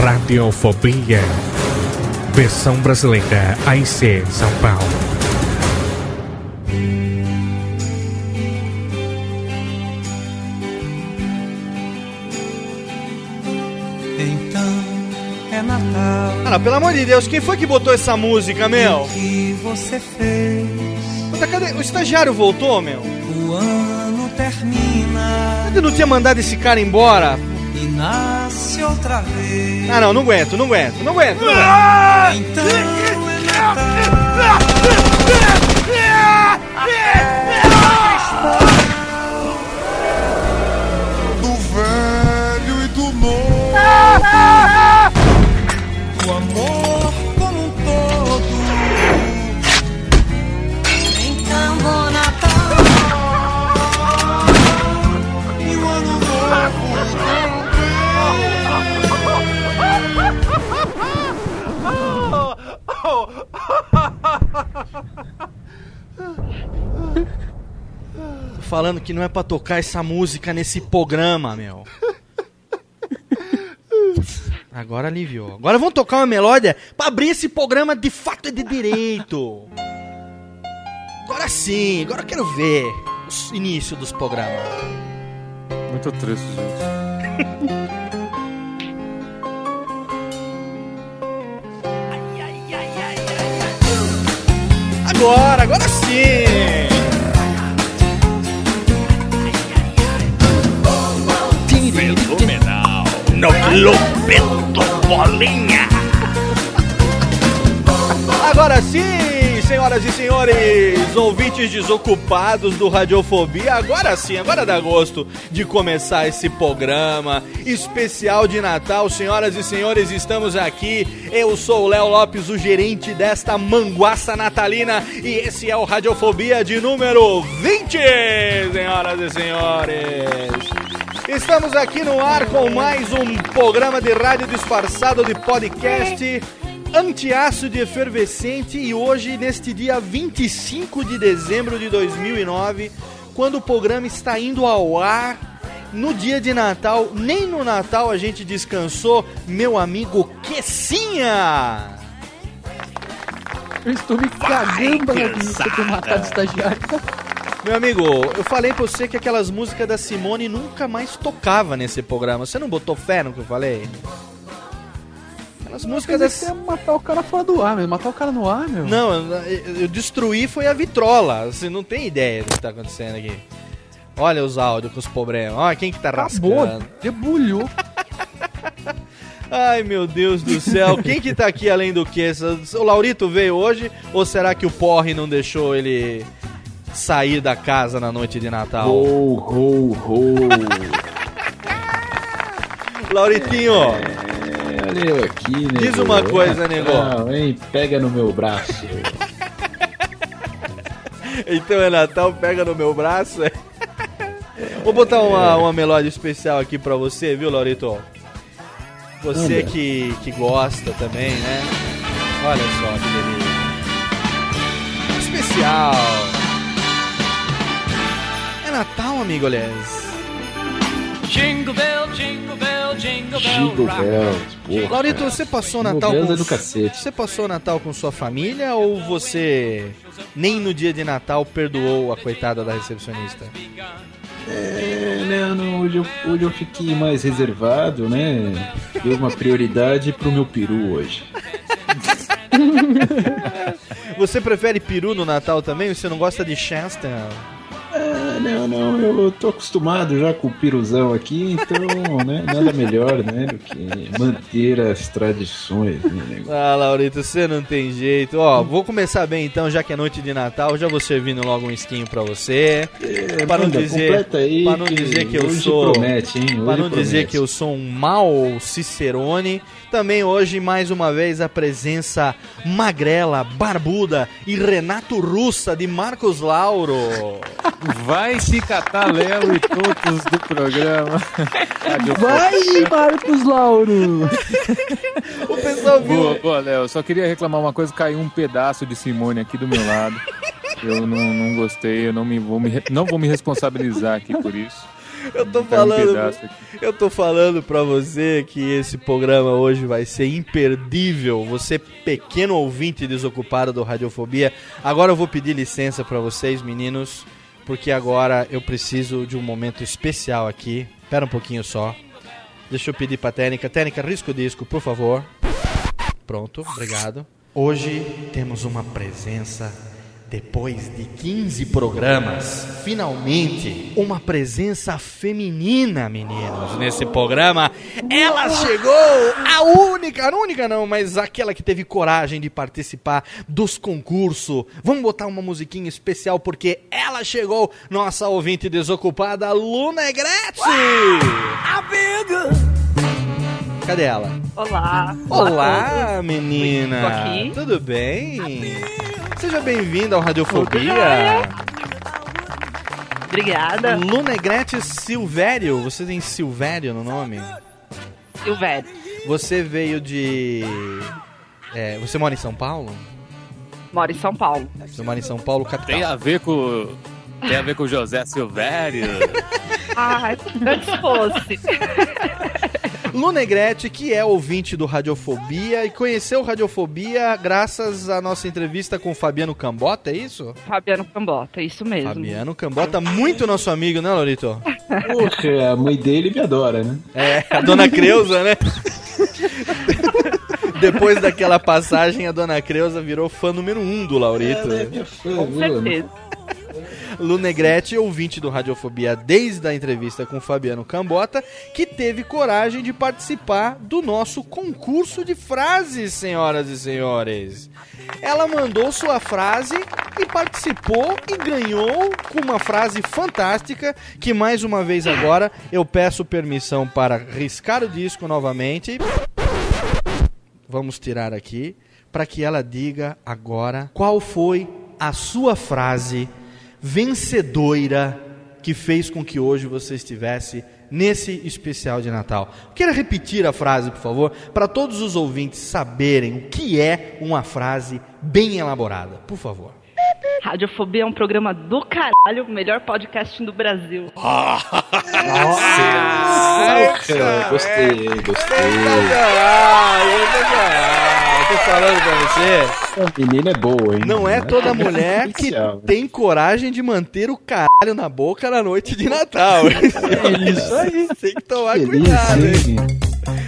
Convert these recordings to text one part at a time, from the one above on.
Radiofobia. Versão brasileira AIC São Paulo. Então é Natal. Não, pelo amor de Deus, quem foi que botou essa música, meu? O que você fez? Puta, cadê? O estagiário voltou, meu? O ano termina Ele não tinha mandado esse cara embora? E nasce outra vez. Ah, não, não aguento, não aguento, não aguento. Não aguento. Então é Natal. Falando que não é pra tocar essa música nesse programa, meu. Agora aliviou. Agora vamos tocar uma melódia pra abrir esse programa de fato e de direito. Agora sim, agora eu quero ver o início dos programas. Muito triste, gente. Agora, agora sim! No Bolinha. Agora sim, senhoras e senhores, ouvintes desocupados do Radiofobia, agora sim, agora dá gosto de começar esse programa especial de Natal. Senhoras e senhores, estamos aqui. Eu sou o Léo Lopes, o gerente desta manguaça natalina, e esse é o Radiofobia de número 20, senhoras e senhores. Estamos aqui no ar com mais um programa de rádio disfarçado de podcast antiácido efervescente e hoje, neste dia 25 de dezembro de 2009, quando o programa está indo ao ar no dia de Natal, nem no Natal a gente descansou, meu amigo Quessinha! Eu estou me cagando na lista de matar de estagiário. Meu amigo, eu falei pra você que aquelas músicas da Simone nunca mais tocava nesse programa. Você não botou fé no que eu falei? Aquelas músicas Mas é matar o cara fora do ar, meu. Matar o cara no ar, meu. Não, eu, eu destruí foi a vitrola. Você não tem ideia do que tá acontecendo aqui. Olha os áudios com os problemas. Olha quem que tá Acabou, rascando. debulhou. Ai, meu Deus do céu. Quem que tá aqui além do que? O Laurito veio hoje ou será que o Porre não deixou ele sair da casa na noite de Natal? Ho, ho, ho. Lauritinho, É, olha eu aqui, nego. Diz uma coisa, nego. Não, hein? Pega no meu braço. Então é Natal, pega no meu braço. é? Vou botar uma, uma melódia especial aqui pra você, viu, Laurito? Você que, que gosta também, né? Olha só que delícia. Especial. É Natal, amigo, aliás. Jingle bell, jingle bell, jingle bell Jingle porra. Laurito, você passou Jingle Natal com é do cacete. Você passou Natal com sua família ou você nem no dia de Natal perdoou a coitada da recepcionista? É, não, não, hoje eu, hoje eu fiquei mais reservado, né? Dei uma prioridade pro meu peru hoje. Você prefere peru no Natal também? Você não gosta de Shaston? Ah, não, não, eu tô acostumado já com o piruzão aqui, então, né, nada melhor, né, do que manter as tradições, né. Ah, Laurito, você não tem jeito. Ó, vou começar bem então, já que é noite de Natal, já vou servindo logo um esquinho pra você. É, Pra não dizer- aí pra não dizer que eu sou- promete, hein, Pra hoje não dizer promete. que eu sou um mau Cicerone, também hoje, mais uma vez, a presença magrela, barbuda e Renato Russa de Marcos Lauro. Vai se catar Léo e todos do programa. Vai, Marcos Lauro! O pessoal viu. Boa, boa, Léo. Só queria reclamar uma coisa: caiu um pedaço de Simone aqui do meu lado. Eu não, não gostei, eu não, me, vou me, não vou me responsabilizar aqui por isso. Eu tô um falando, eu tô falando pra você que esse programa hoje vai ser imperdível. Você pequeno ouvinte desocupado do Radiofobia. Agora eu vou pedir licença pra vocês, meninos, porque agora eu preciso de um momento especial aqui. Espera um pouquinho só. Deixa eu pedir pra técnica. Técnica, risca o disco, por favor. Pronto, obrigado. Hoje temos uma presença depois de 15 programas, finalmente uma presença feminina, meninos, nesse programa. Ela chegou, a única, a única não, mas aquela que teve coragem de participar dos concursos. Vamos botar uma musiquinha especial porque ela chegou, nossa ouvinte desocupada, Luna Egretti. Cadê ela? Olá. Olá, menina. Tô aqui. Tudo bem? Seja bem-vinda ao Radiofobia. Obrigada. Luna Negrete Silvério. Você tem Silvério no nome? Silvério. Você veio de. é, você mora em São Paulo? Moro em São Paulo. Você mora em São Paulo, capital. Tem a ver com. Tem a ver com o José Silvério. Ai, antes fosse. Luna Negrete, que é ouvinte do Radiofobia e conheceu o Radiofobia graças à nossa entrevista com o Fabiano Cambota, é isso? Fabiano Cambota, isso mesmo. Fabiano Cambota, muito nosso amigo, né, Laurito? Poxa, a mãe dele me adora, né? É, a dona Creuza, né? Depois daquela passagem, a dona Creuza virou fã número um do Laurito. É minha fã, Com certeza. Lu Negrete, ouvinte do Radiofobia desde a entrevista com Fabiano Cambota, que teve coragem de participar do nosso concurso de frases, senhoras e senhores. Ela mandou sua frase e participou e ganhou com uma frase fantástica que mais uma vez agora eu peço permissão para riscar o disco novamente. Vamos tirar aqui para que ela diga agora qual foi a sua frase vencedora que fez com que hoje você estivesse nesse especial de Natal. Queira repetir a frase, por favor, para todos os ouvintes saberem o que é uma frase bem elaborada, por favor. Radiofobia é um programa do caralho, o melhor podcast do Brasil. Poxa, gostei, gostei. Tô falando pra você. A menina é boa, hein? Não é toda mulher que Especial, né? tem coragem de manter o caralho na boca na noite de Natal. É isso aí. Tem que tomar Feliz, cuidado, hein?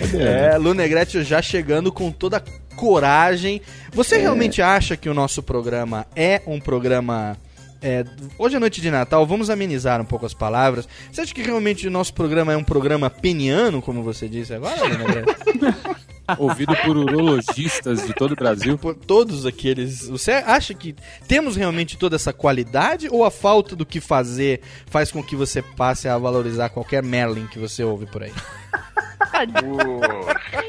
Cadê? É, Lu Negrete já chegando com toda a coragem. Você realmente acha que o nosso programa é um programa. é, hoje é noite de Natal, vamos amenizar um pouco as palavras. Você acha que realmente o nosso programa é um programa peniano, como você disse agora, Lu Negrete? Ouvido por urologistas de todo o Brasil. Por todos aqueles. Você acha que temos realmente toda essa qualidade ou a falta do que fazer faz com que você passe a valorizar qualquer Merlin que você ouve por aí?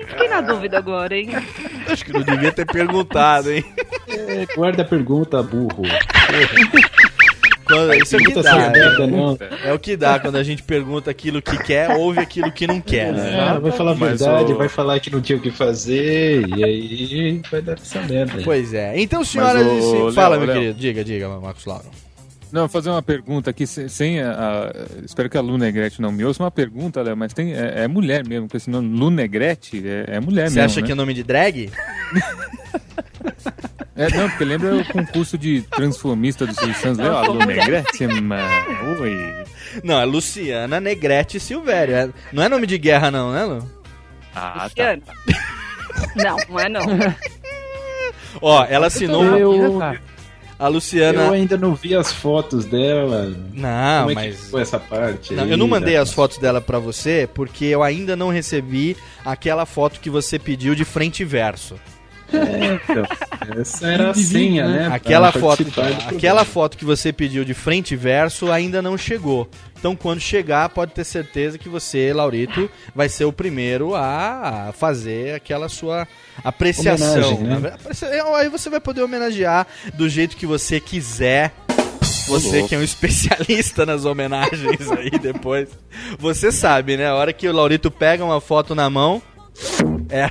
Fiquei na dúvida agora, hein? Acho que não devia ter perguntado, hein? É, guarda a pergunta, burro. quando, isso é o que dá. não. É o que dá quando a gente pergunta aquilo que quer, ouve aquilo que não quer, né? É, vai falar a verdade, o- vai falar que não tinha o que fazer, e aí vai dar essa merda. aí. Pois é. Então, senhoras Mas, e. Léo, Fala, meu Léo. querido. Diga, diga, Marcos Lauro. Não, vou fazer uma pergunta aqui, sem, a, a- Espero que a Lu Negrete não me ouça. Uma pergunta, Léo, mas tem, é, é mulher mesmo, porque esse nome Lu Negrete é, é mulher Você mesmo. acha né? que é nome de drag? É, não, porque lembra o concurso de transformista do Silvio Santos, Léo? A Lu Negrete, mano. Oi. Não, é Luciana Negrete Silvério. É- não é nome de guerra, não, né, Lu? Ah, tá. Luciano. Não, não é não. Ó, ela assinou. Eu, A Luciana. eu ainda não vi as fotos dela. Não, Como é mas. que foi essa parte? Não, aí, eu não mandei as fotos dela pra você porque eu ainda não recebi aquela foto que você pediu de frente e verso. É, então, essa era a senha, né? pra Aquela foto, aquela foto que você pediu de frente e verso ainda não chegou. Então, quando chegar, pode ter certeza que você, Laurito, vai ser o primeiro a fazer aquela sua apreciação. Né? Aprecia- Aí você vai poder homenagear do jeito que você quiser. Você que é um especialista nas homenagens aí depois. Você sabe, né? A hora que o Laurito pega uma foto na mão, é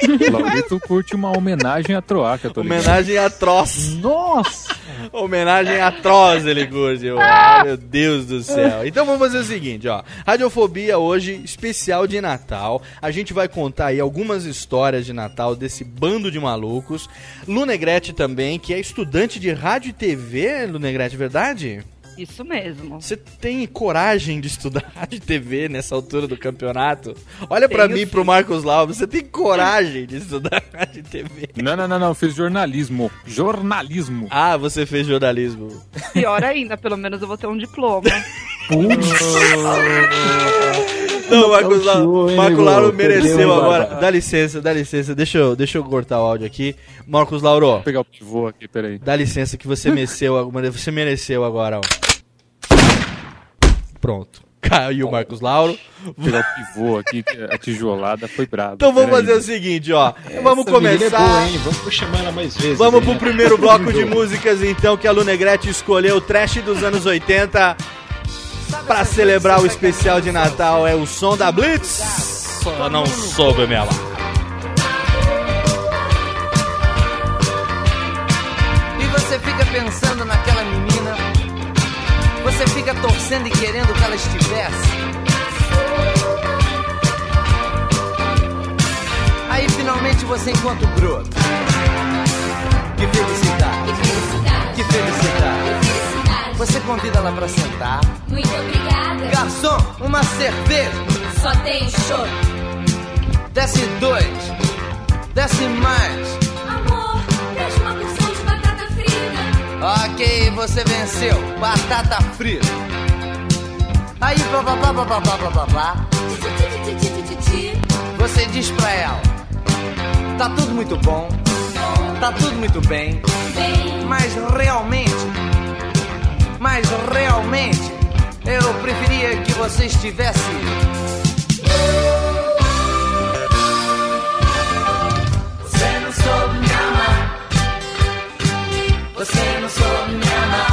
Laurito curte uma homenagem a Troaca, tô ligado. homenagem atroz. Nossa! Homenagem atroz, ele curte. Ah, meu Deus do céu. Então vamos fazer o seguinte, ó. Radiofobia hoje, especial de Natal. A gente vai contar aí algumas histórias de Natal desse bando de malucos. Lu Negrete também, que é estudante de rádio e TV, Lu Negrete, verdade? Isso mesmo. Você tem coragem de estudar rádio e TV nessa altura do campeonato? Olha pra Tenho mim e pro Marcos Lau, você tem coragem de estudar rádio e TV? Não, não, não, não, eu fiz jornalismo. Jornalismo. Ah, você fez jornalismo. Pior ainda, pelo menos eu vou ter um diploma. Não, Marcos Lauro, Marcos? Lauro mereceu agora. Dá licença, dá licença. Deixa eu, deixa eu cortar o áudio aqui. Marcos Lauro, Vou pegar o pivô aqui, peraí. dá licença que você mereceu, você mereceu agora, ó. Pronto. Caiu o Marcos Lauro. Vou pegar o pivô aqui, que a tijolada foi braba. Então vamos fazer o seguinte, ó. vamos menina é começar. boa, hein? Vamos chamar ela mais vezes. Vamos hein? pro primeiro bloco de músicas, então, que a Lu Negrete escolheu, trash dos anos 80. Pra celebrar o especial de Natal, é o som da Blitz. Só não soube me amar. E você fica pensando naquela menina. Você fica torcendo e querendo que ela estivesse. Aí finalmente você encontra o broto. Que felicidade. Que felicidade. Você convida ela pra sentar. Muito obrigada. Garçom, uma cerveja. Só tem show. Desce dois. Desce mais. Amor, traz uma porção de batata frita. Ok, você venceu. Batata frita. Aí, blá blá blá blá blá blá blá blá. Você diz pra ela: Tá tudo muito bom, tá tudo muito bem, Bem, mas realmente, mas realmente, eu preferia que você estivesse. Você não soube me amar. Você não soube me amar.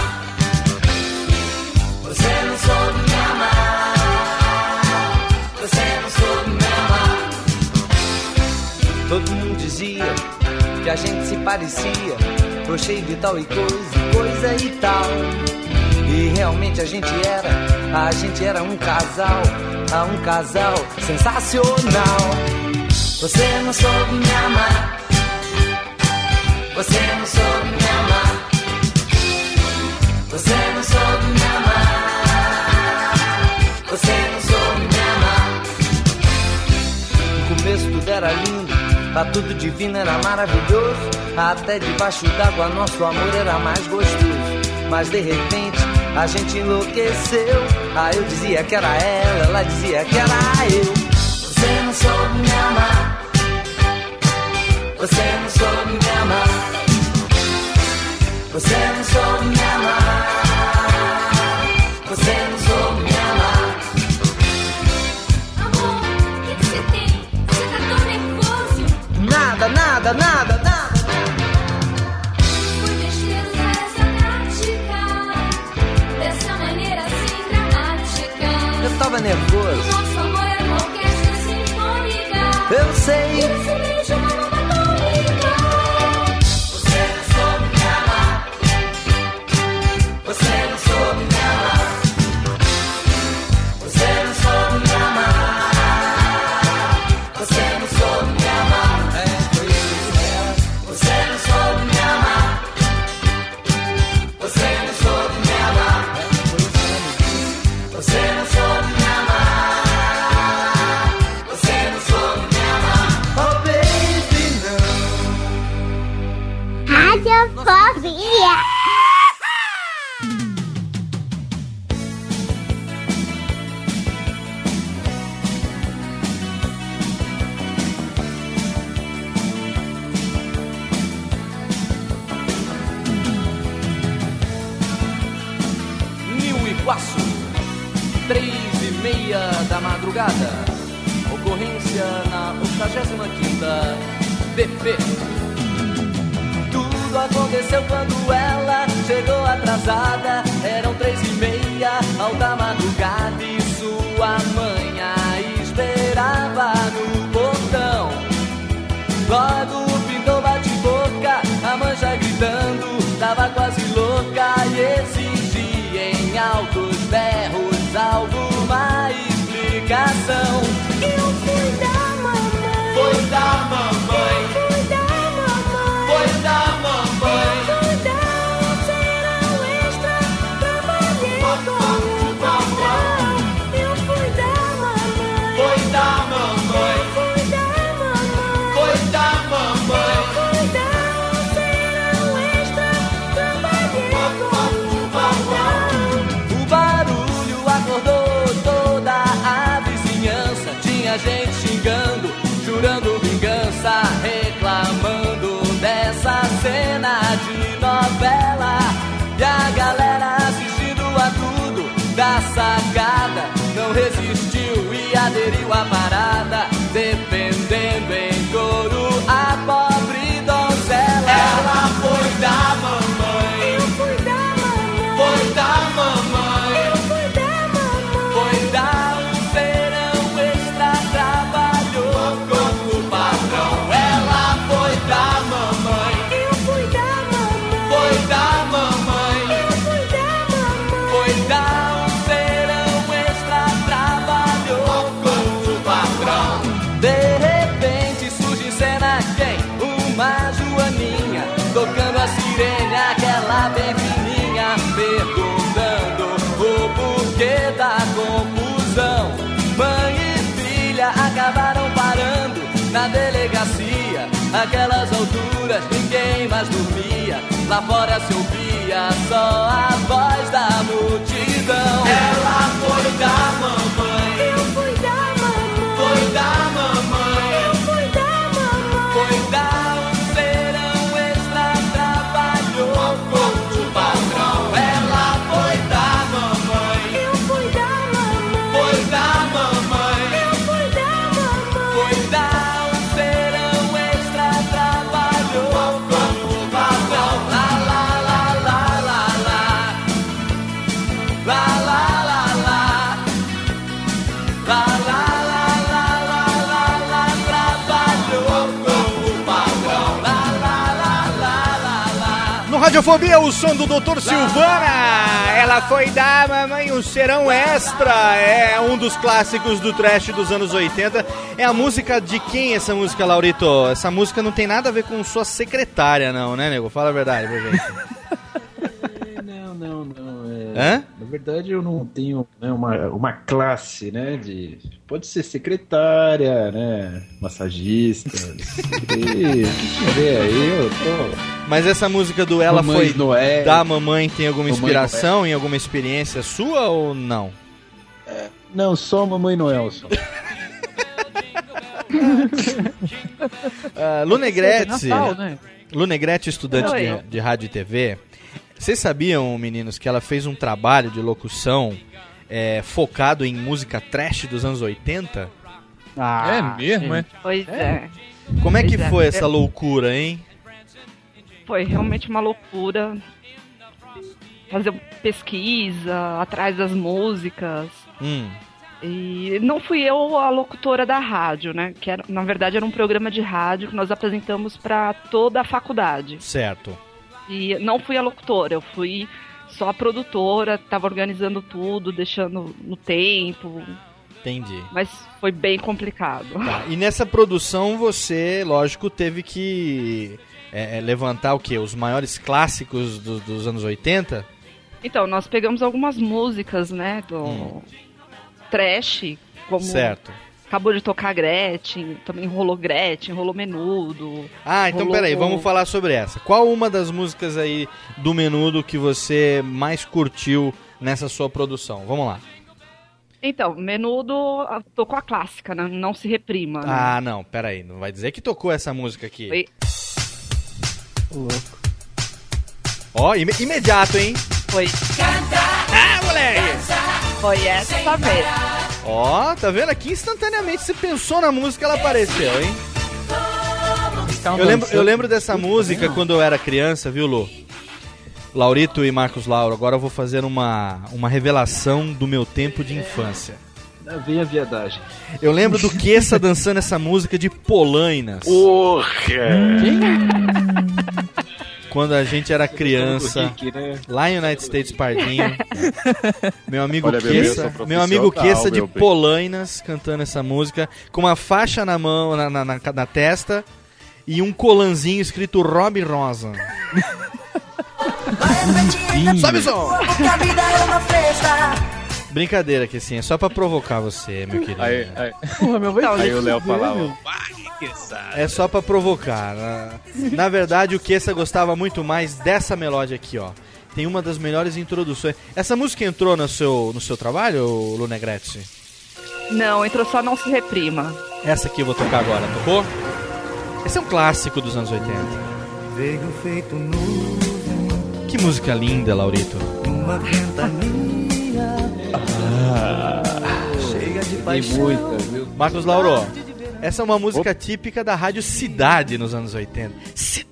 Você não soube me amar. Você não soube me amar. Todo mundo dizia que a gente se parecia, tô cheio de tal e coisa, coisa e tal. E realmente a gente era, a gente era um casal, ah, um casal sensacional. Você não soube me amar. Você não soube me amar. Você não soube me amar. Você não soube me amar. No começo tudo era lindo, tá tudo divino, era maravilhoso. Até debaixo d'água nosso amor era mais gostoso. Mas de repente a gente enlouqueceu. Ah, eu dizia que era ela, ela dizia que era eu. Você não soube me amar. Você não soube me amar. Você não soube me amar. Você não soube aderiu à parada, sirene, aquela bem fininha, perguntando o porquê da confusão. Mãe e filha acabaram parando na delegacia. Aquelas alturas ninguém mais dormia. Lá fora se ouvia só a voz da multidão. Ela foi da mamãe, Eu fui da Radiofobia, o som do Dr. Silvana. Ela foi da mamãe um serão extra. É um dos clássicos do trash dos anos 80. É a música de quem essa música, Laurito? Essa música não tem nada a ver com sua secretária, não, né, nego? Fala a verdade pra gente. Não, não, não. é- Hã? Na verdade, eu não tenho né, uma, uma classe, né? De. Pode ser secretária, né? Massagista. E, o que tiver aí, eu tô. Mas essa música do Ela Mamães foi Noé. da mamãe tem alguma Mamãe inspiração em alguma experiência sua ou não? Não, só Mamãe Noel. Só. Uh, Lu Negrete, Natal, né? Lu Negrete, estudante de, de rádio e TV. Vocês sabiam, meninos, que ela fez um trabalho de locução é, focado em música trash dos anos 80? Ah, é mesmo, é? Pois é. Como é que Pois é. foi essa loucura, hein? Foi realmente uma loucura. Fazer pesquisa atrás das músicas. Hum. E não fui eu a locutora da rádio, né? Que era, na verdade era um programa de rádio que nós apresentamos para toda a faculdade. Certo. E não fui a locutora, eu fui só a produtora, tava organizando tudo, deixando no tempo, Entendi. mas foi bem complicado. Tá, E nessa produção você, lógico, teve que é, é, levantar o quê? Os maiores clássicos do- dos anos 80? Então, nós pegamos algumas músicas, né, do trash, como Certo. Acabou de tocar Gretchen, também rolou Gretchen, rolou Menudo. Ah, então rolou- peraí, vamos falar sobre essa. Qual uma das músicas aí do Menudo que você mais curtiu nessa sua produção? Vamos lá. Então, Menudo ah, tocou a clássica, né? Não se reprima. né? Ah, não, peraí, não vai dizer que tocou essa música aqui. Foi- Ó, ime- imediato, hein? Foi. Ah, moleque! Foi essa mesmo. Ó, tá vendo aqui instantaneamente você pensou na música, ela apareceu, hein? Eu lembro, eu lembro dessa música quando eu era criança, viu, Lu? Laurito e Marcos Lauro, agora eu vou fazer uma, uma revelação do meu tempo de infância. Lá Vem a viadagem. Eu lembro do Kessa dançando essa música de Polainas. Porra! Quando a gente era criança, Rick, né? lá em United States Pardinho. Meu amigo Olha, Kessa, meu amigo Kessa de meu bem. Polainas cantando essa música com uma faixa na mão, na, na, na- na testa e um colanzinho escrito Rob Rosa. Sobe o som! Uma. Brincadeira, que assim, é só pra provocar você, meu querido. Aí, aí, Porra, meu vai aí o Léo fuder, falava. É só pra provocar. Na, na verdade, o Kessa gostava muito mais dessa melódia aqui, ó. Tem uma das melhores introduções. Essa música entrou no seu, no seu trabalho, Lu Negrete? Não, entrou só Não Se Reprima. Essa aqui eu vou tocar agora, tocou? Esse é um clássico dos anos 80. Veio feito nu Que música linda, Laurito. numa ventania cheia de paixão. muita, viu? Marcos Lauro, essa é uma música típica da Rádio Cidade nos anos 80.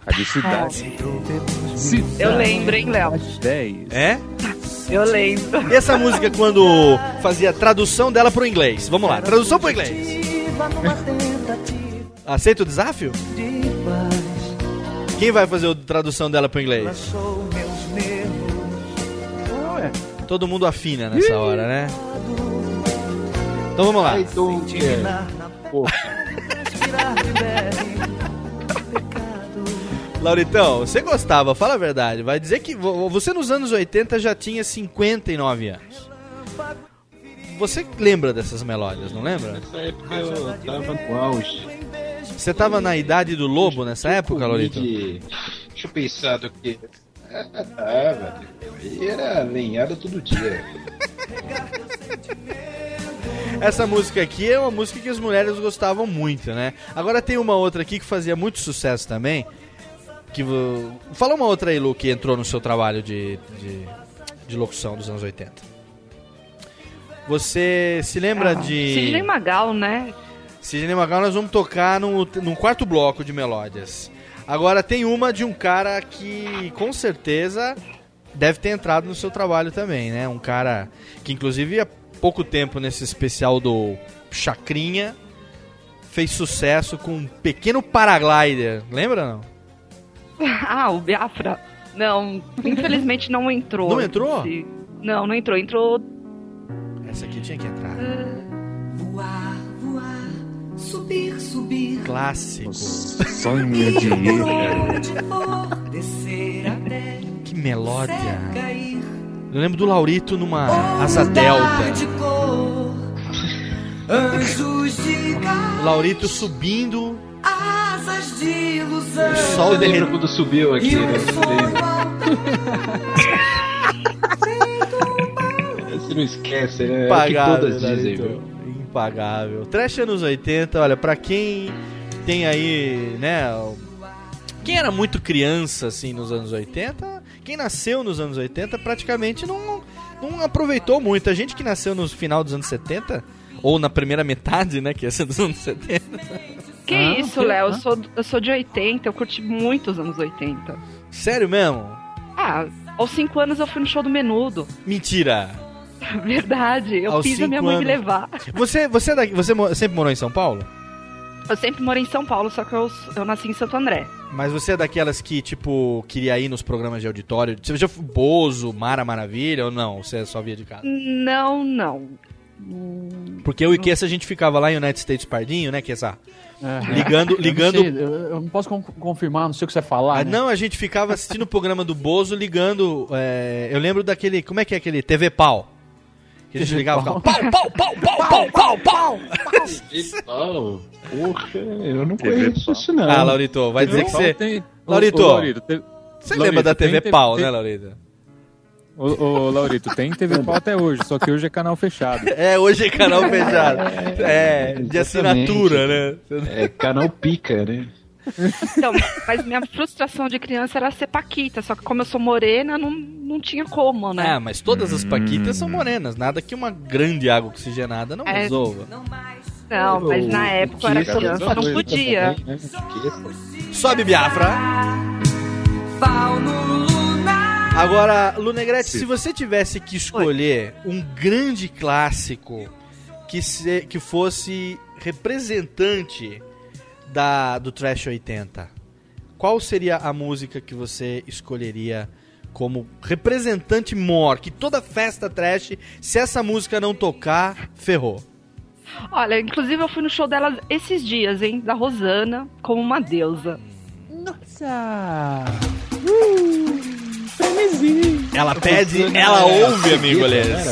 Rádio Cidade. Eu lembro, hein, Léo? 10. É? Eu lembro. E essa música quando fazia tradução dela pro inglês? Vamos lá, tradução pro inglês. Aceita o desafio? Quem vai fazer a tradução dela pro inglês? Todo mundo afina nessa hora, né? Então vamos lá. Lauritão, você gostava, fala a verdade. Vai dizer que vo- você nos anos 80 já tinha 59 anos. Você lembra dessas melódias, não lembra? nessa época eu tava no auge. Você tava na idade do lobo nessa época, Laurito? De... Deixa eu pensar do que. Ah. Aí era lenhada todo dia. Essa música aqui é uma música que as mulheres gostavam muito, né? Agora tem uma outra aqui que fazia muito sucesso também. Que Fala uma outra aí, Lu, que entrou no seu trabalho de, de, de locução dos anos 80. Você se lembra de. Sidney Magal, né? Sidney Magal nós vamos tocar no, num quarto bloco de melódias. Agora tem uma de um cara que com certeza deve ter entrado no seu trabalho também, né? Um cara que inclusive há pouco tempo nesse especial do Chacrinha fez sucesso com um pequeno paraglider, lembra não? Ah, o Biafra. Não, infelizmente não entrou. Não entrou? Não, não entrou. Entrou. Essa aqui tinha que entrar. Voar, subir, subir. Clássico. Sonho de ir. Que melódia. Eu lembro do Laurito numa asa delta. de cor. Anjos de O gás, Laurito subindo, asas de ilusão. o sol Você lembra derretendo. quando subiu aqui, né? Você não esquece, né? É o que todas dizem, Laurito. viu? Impagável. Trash anos 80, olha, pra quem tem aí, né? Quem era muito criança, assim, nos anos 80, quem nasceu nos anos 80 praticamente não, não aproveitou muito. A gente que nasceu no final dos anos 70, ou na primeira metade, né, que ia ser dos anos 70. Que Ah, isso, Léo? Eu sou, eu sou de 80, eu curti muito os anos 80. Sério mesmo? Ah, aos 5 anos eu fui no show do Menudo. Mentira! Verdade, eu Aos fiz a minha mãe me anos. levar. Você, você, é daqui, você sempre morou em São Paulo? Eu sempre morei em São Paulo, só que eu, eu nasci em Santo André. Mas você é daquelas que, tipo, queria ir nos programas de auditório? Você já foi Bozo, Mara Maravilha ou não? Você só via de casa? Não, não. Porque eu e Kessa a gente ficava lá em United States Pardinho, né, Kessa? É. Ligando, Eu não ligando. sei, eu, não posso con- confirmar, não sei o que você falar. Ah, né? não, a gente ficava assistindo o programa do Bozo ligando. é, eu lembro daquele. Como é que é aquele? TV Pau. Que a gente ligava e Pau. ficava. Pau, pau, pau, pau, pau, pau, pau. Pau. Porra, eu não conheço isso não. Ah, Laurito, vai dizer que você. tem- Laurito, ô, Laurito, te- Você Laurito, lembra da TV Pau, tem- né, Laurito? Ô, ô, Laurito, tem TV Pau até hoje, só que hoje é canal fechado. É, hoje é canal fechado. É, de Exatamente. assinatura, né? É canal pica, né? Então, mas minha frustração de criança era ser Paquita, só que como eu sou morena, não, não tinha como, né? Ah, mas todas as paquitas são morenas. Nada que uma grande água oxigenada não É. resolva. Não, mas na época eu era criança, também, não podia. né? Kiss. Sobe, Biafra. Agora, Lunegrete, se você tivesse que escolher um grande clássico que, se, que fosse representante da, do Trash 80, qual seria a música que você escolheria como representante mor? Que toda festa trash, se essa música não tocar, ferrou. Olha, inclusive eu fui no show dela esses dias, hein? Da Rosana, como uma deusa. Nossa! Uh! Ela pede, ela ouve, amigo, aliás.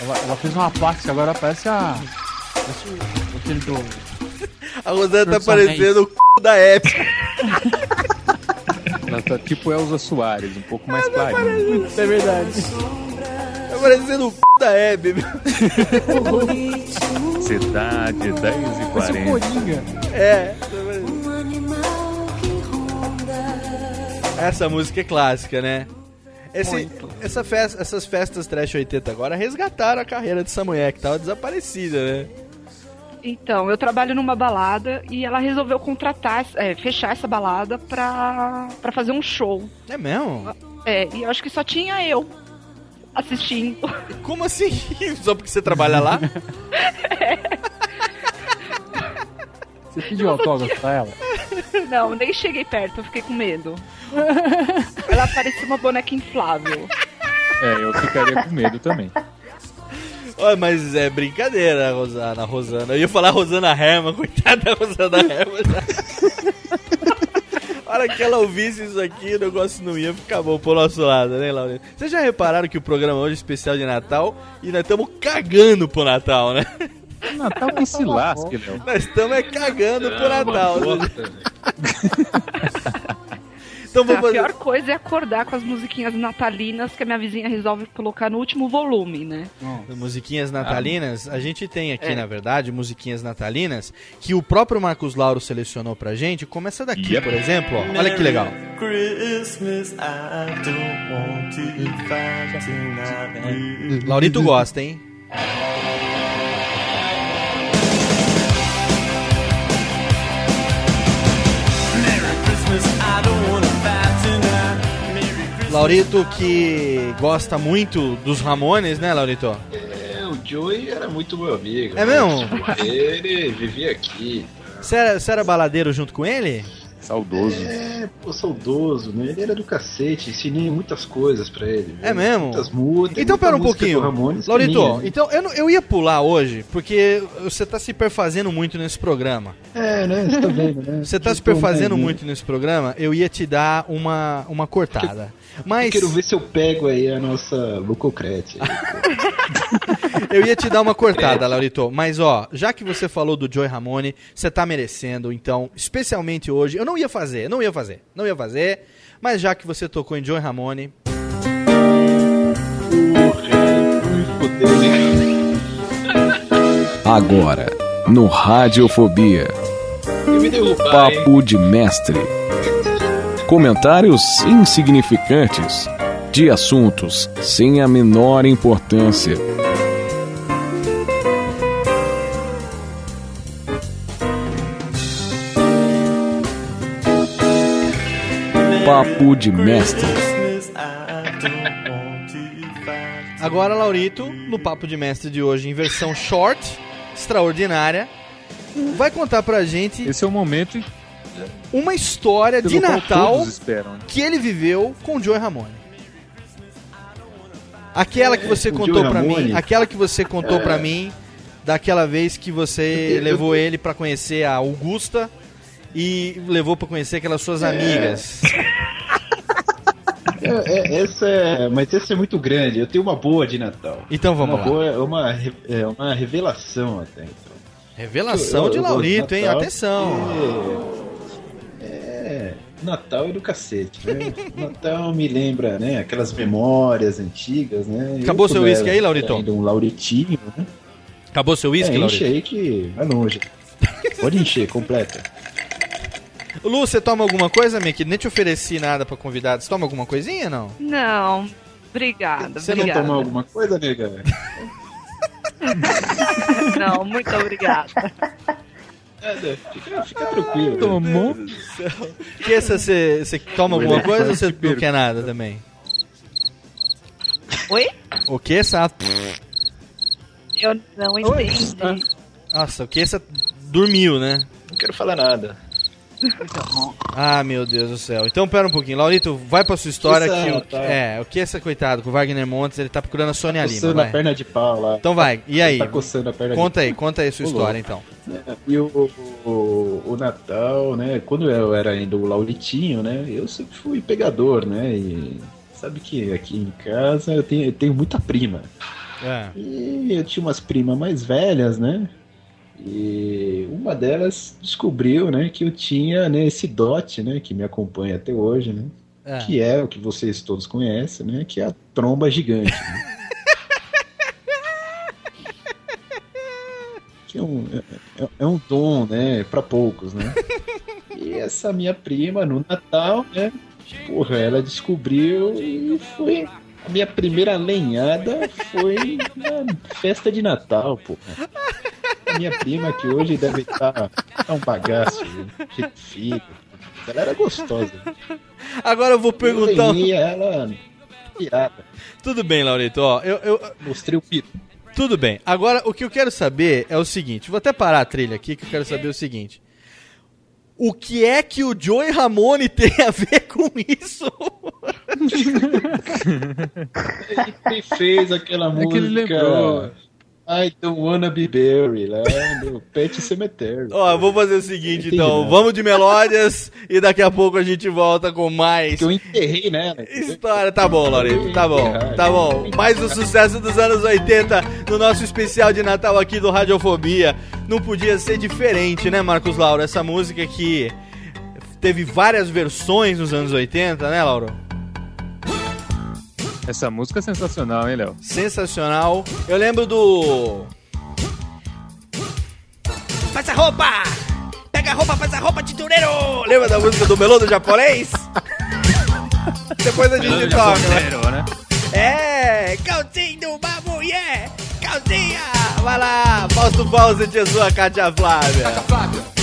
Ela, ela fez uma parte que agora parece a. Parece o- aquele do. A Rosana tá parecendo o c... da época. Ela tá tipo Elza Soares, um pouco mais clarinho. É verdade. Tá parecendo o c... da Hebe. Cidade 10 e Parece o 40. Coringa. É. Um animal que ronda. Essa música é clássica, né? Esse, essa festa, essas festas trash 80 agora resgataram a carreira dessa mulher que tava desaparecida, né? Então, eu trabalho numa balada e ela resolveu contratar, é, fechar essa balada pra, pra fazer um show. É mesmo? É, e eu acho que só tinha eu assistindo. Como assim? Só porque você trabalha lá? Você pediu autógrafo pra ela? Não, nem cheguei perto, eu fiquei com medo. Ela parecia uma boneca inflável. É, eu ficaria com medo também. Olha, mas é brincadeira, Rosana, Rosana. Eu ia falar Rosana Herman, coitada da Rosana Herman. A hora que ela ouvisse isso aqui, o negócio não ia ficar bom pro nosso lado, né, Laurita? Vocês já repararam que o programa hoje é especial de Natal e nós estamos cagando pro Natal, né? Natal que se lasque, Léo. Nós estamos é cagando pro Natal. né? Então a vamos pior coisa é acordar com as musiquinhas natalinas que a minha vizinha resolve colocar no último volume, né? Musiquinhas natalinas, a gente tem aqui, É. na verdade, musiquinhas natalinas que o próprio Marcos Lauro selecionou pra gente. Começa daqui, Yep. por exemplo. ó. Olha que legal. Christmas. Laurito gosta, hein? Laurito que gosta muito dos Ramones, né, Laurito? É, o Joey era muito meu amigo. É né? mesmo? Ele vivia aqui. Você era, você era baladeiro junto com ele? Saudoso. É, pô, saudoso, né? Ele era do cacete, ensinei muitas coisas pra ele. É mesmo? Muitas músicas. Então, muita pera um pouquinho. Ramones Laurito, minha, né? então eu, não- eu ia pular hoje, porque você tá se perfazendo muito nesse programa. É, né? Você tá vendo, né? Você tá se perfazendo muito nesse programa, eu ia te dar uma, uma cortada. Mas Eu quero ver se eu pego aí a nossa Lucocrete. eu ia te dar uma cortada, Laurito. Mas ó, já que você falou do Joy Ramone, você tá merecendo, então, especialmente hoje, eu não ia fazer, não ia fazer, não ia fazer, mas já que você tocou em Joy Ramone, Agora, no Radiofobia. Papo de Mestre. Comentários insignificantes de assuntos sem a menor importância. Papo de Mestre. Agora, Laurito, no Papo de Mestre de hoje, em versão short, extraordinária, vai contar pra gente Esse é o momento uma história pelo de Natal esperam. né? que ele viveu com o Joey Ramone. Aquela que você É, o contou pra mim, aquela que você contou É. pra mim, daquela vez que você Eu- levou ele pra conhecer a Augusta e levou pra conhecer aquelas suas É. amigas. É, é, essa é, mas essa é muito grande. Eu tenho uma boa de Natal. Então vamos uma lá. Boa, uma, é uma revelação até. Então. Revelação Eu- de eu gosto Laurito, hein? Atenção. Natal é do cacete, né? Natal me lembra, né? Aquelas memórias antigas, né? Eu, Acabou seu quando uísque aí, Laurito? Ainda um Lauritinho, né? Acabou seu uísque, é, enche Laurito? aí que vai longe. Pode encher, completa. Lu, você toma alguma coisa, Mickey? Nem te ofereci nada pra convidado. Você toma alguma coisinha, não? Não, obrigada. Você não obrigada. tomou alguma coisa, nega? Não, muito obrigada. Nada, fica, fica tranquilo. Tomou? Que essa você você toma O alguma coisa ou você não quer nada também? Oi? O que essa? Eu não entendi. Nossa, o que essa dormiu, né? Não quero falar nada. Ah, meu Deus do céu. Então, pera um pouquinho. Laurito, vai pra sua história Essa, que o, tá. é, o que essa coitado com o Wagner Montes, ele tá procurando a Sônia Lima, Coçando a vai. perna de pau lá. Então vai. E aí? Tá coçando a perna Conta de aí, conta aí a sua história então. E o, o, o Natal, né? Quando eu era ainda o Lauritinho, né? Eu sempre fui pegador, né? E sabe que aqui em casa eu tenho, eu tenho muita prima. É. E eu tinha umas primas mais velhas, né? E uma delas descobriu, né, que eu tinha né, esse dote, né, que me acompanha até hoje, né? É. Que é o que vocês todos conhecem, né? Que é a tromba gigante. né? que é um, é, é um dom, né, para poucos, né? E essa minha prima no Natal, né? Porra, ela descobriu e foi a minha primeira lenhada foi na festa de Natal, porra. A minha prima que hoje deve estar tá um bagaço, cheio de filho. Ela era gostosa. Agora eu vou perguntar. Eu ela pirada. Tudo bem, Laurito, ó. Eu, eu... Mostrei o pito. Tudo bem. Agora o que eu quero saber é o seguinte. Vou até parar a trilha aqui que eu quero saber o seguinte. O que é que o Joey Ramone tem a ver com isso? Ele fez aquela É que ele música. lembrou. I don't wanna be buried, lá do Pet Cemetery. Ó, vou fazer o seguinte, Entendi então. nada. Vamos de melódias e daqui a pouco a gente volta com mais. Que eu enterrei nela. História, tá bom, Laurito, tá bom, tá bom. Mais um sucesso dos anos 80 no nosso especial de Natal aqui do Radiofobia. Não podia ser diferente, né, Marcos Lauro? Essa música que teve várias versões nos anos 80, né, Lauro? Essa música é sensacional, hein, Léo? Sensacional. Eu lembro do. Faz a roupa! Pega a roupa, faz a roupa, tintureiro! Lembra da música do Melô do japonês? Depois a gente toca, né? né? É, calcinha de uma mulher, calcinha! Vai lá, Fausto Fawcett e a sua Cátia Flávia. Cátia Flávia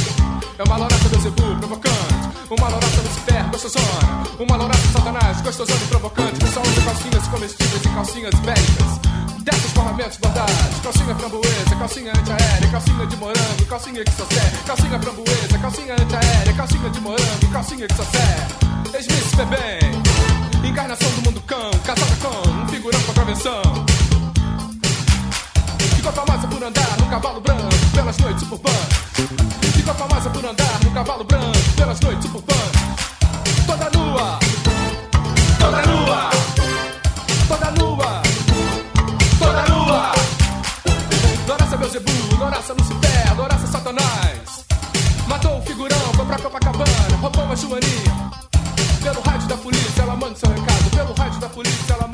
é uma lorata Beelzebub provocante, uma lorata Lucifer gostosona, uma lorata Satanás gostosona e provocante, só usa calcinhas comestíveis e calcinhas bélicas. Desses formamentos bordados, calcinha framboesa, calcinha antiaérea, calcinha de morango, calcinha que serve, calcinha framboesa, calcinha antiaérea, calcinha de morango, calcinha que só serve. Smith bem, encarnação do mundo cão, casada com um figurão com travessão. Ficou famosa por andar no cavalo branco pelas noites suburbanas. Ficou famosa por andar no cavalo branco pelas noites suburbanas. Toda nua, toda nua, toda nua, toda nua. Doraça Beuzebu, Doraça Lucifer, Doraça Satanás. Matou o figurão, foi pra Copacabana, roubou uma joaninha. Pelo rádio da polícia, ela manda seu recado. Pelo rádio da polícia, ela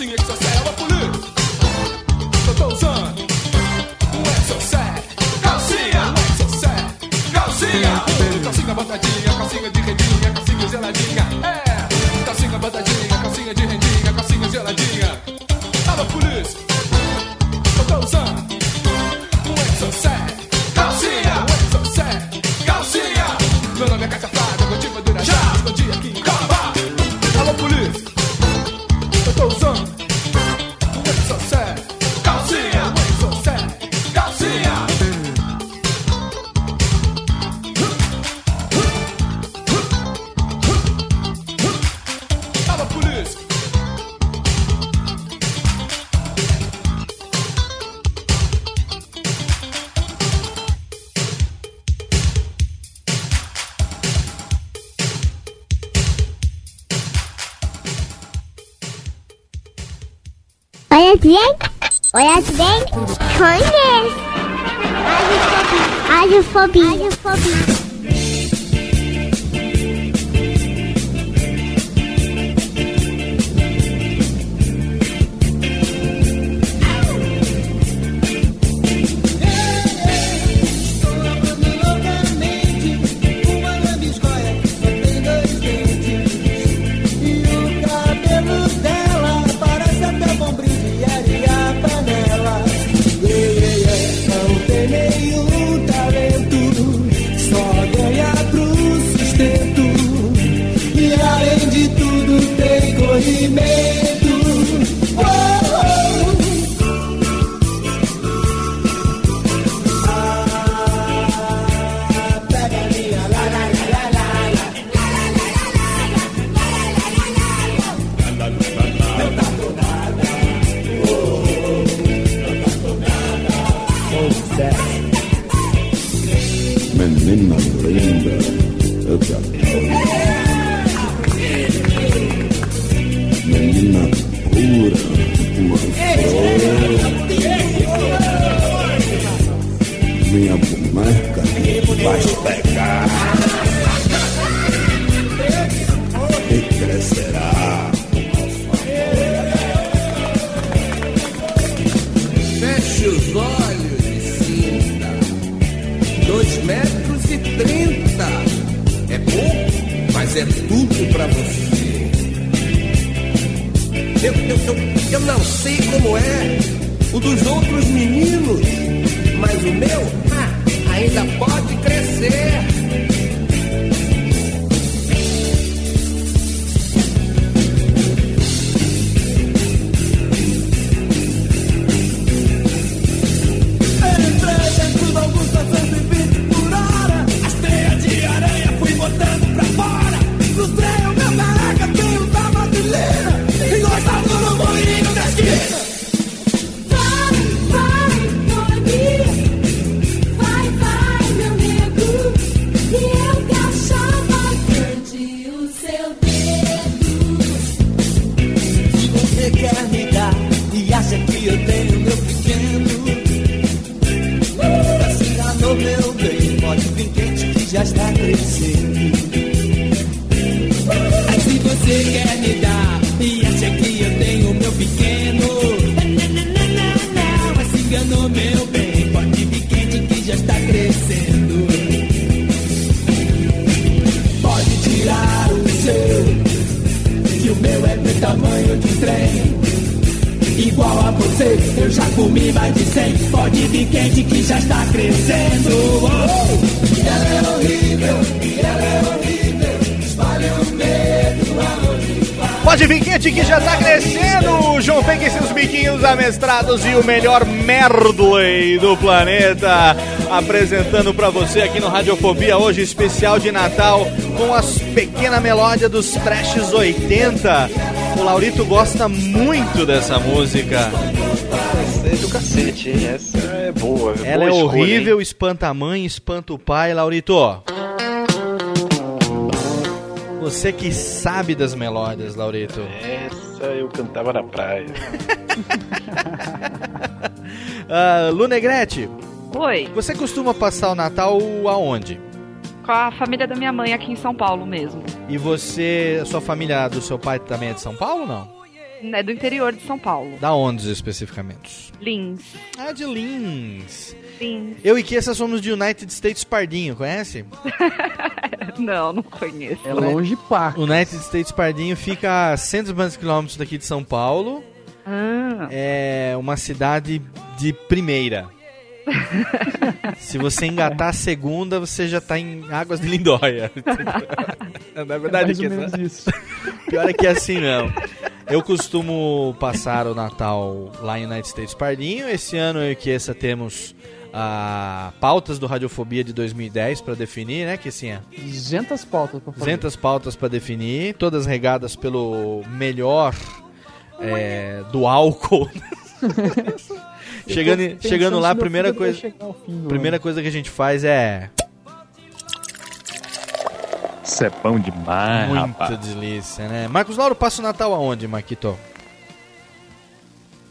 stretching exercise. renk, oya renk, köynes. Agorafobi. Agorafobi. Agorafobi. Menina linda, eu te adoro. Menina pura, uma flor. Minha boneca vai pegar e crescerá. 30 é pouco, mas é tudo para você. Eu, eu, eu, eu não sei como é o dos outros meninos, mas o meu ah, ainda pode crescer. De Vinquete que já tá crescendo. João Fake e seus biquinhos amestrados e o melhor medley do planeta. Apresentando pra você aqui no Radiofobia hoje, especial de Natal, com as pequenas melódias dos trashes 80. O Laurito gosta muito dessa música. Essa é do cacete, hein? Essa é boa. Ela boa é escolha, horrível, espanta a mãe, espanta o pai, Laurito. Você que sabe das melódias, Laurito. hein? Essa eu cantava na praia. Ah, Lu Negrete, Oi, você costuma passar o Natal aonde? com a família da minha mãe aqui em São Paulo mesmo. E você, a sua família do seu pai também é de São Paulo ou não? É do interior de São Paulo. Da onde especificamente? Lins. Ah, de Lins. Lins. Eu e Kessa somos de United States Pardinho, conhece? Não, não conheço. É longe pá. United States Pardinho fica a 100 quilômetros daqui de São Paulo. Ah, É uma cidade de primeira. Se você engatar a segunda, você já tá em águas de lindóia. Na verdade, mais ou Kessa, menos isso. Pior é que é assim mesmo. Eu costumo passar o Natal lá em United States Pardinho. Esse ano eu e Kessa temos ah, pautas do Radiofobia de 2010 para definir, né, Kessinha? 200 pautas pra fazer. 200 pautas para definir, todas regadas pelo melhor é, do álcool. Chegando chegando lá, a primeira coisa, fim primeira ano. coisa que a gente faz é Isso é bom demais, muita rapaz. delícia, né? Marcos Lauro passa o Natal aonde, Marquito?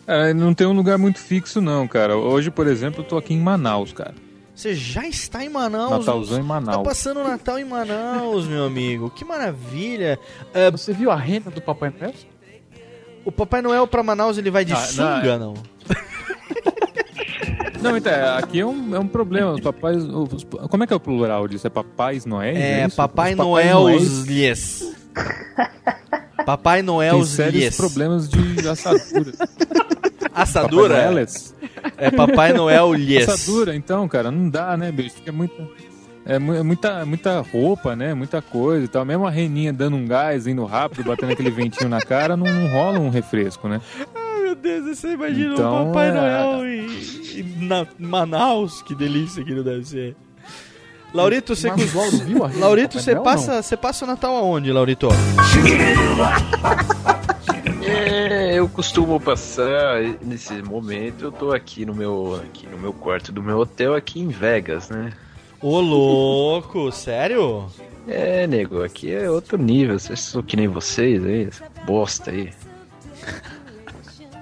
É, não tem um lugar muito fixo, não, cara. Hoje, por exemplo, eu tô aqui em Manaus, cara. Você já está em Manaus. Natalzão em Tá Manaus. passando o Natal em Manaus, meu amigo. Que maravilha. É, Você viu a renda do Papai Noel? o Papai Noel pra Manaus ele vai de Ah, sunga, não, não? Não, então, é, aqui é um, é um problema. Os papais. os- como é que é o plural disso? É papais Noéis? É, isso? Papai Os Noel Noéis lhes. Papai Noel têm sérios lhes. problemas de assadura. Assadura? Papai? É Papai Noel lhes. Assadura, então, cara, não dá, né, bicho? Fica muita. É mu- é muita, muita roupa, né? Muita coisa e tal. Mesmo a reninha dando um gás, indo rápido, batendo aquele ventinho na cara, não, não rola um refresco, né? Deus, você imagina Então, o Papai é- Noel em, em na- Manaus. Que delícia que não deve ser. Laurito, você do Laurito, você passa, você passa o Natal aonde, Laurito? É, eu costumo passar nesse momento, eu tô aqui no meu aqui no meu quarto do meu hotel aqui em Vegas, né? Ô, louco, sério? É, nego, aqui é outro nível, vocês são que nem vocês aí, bosta aí.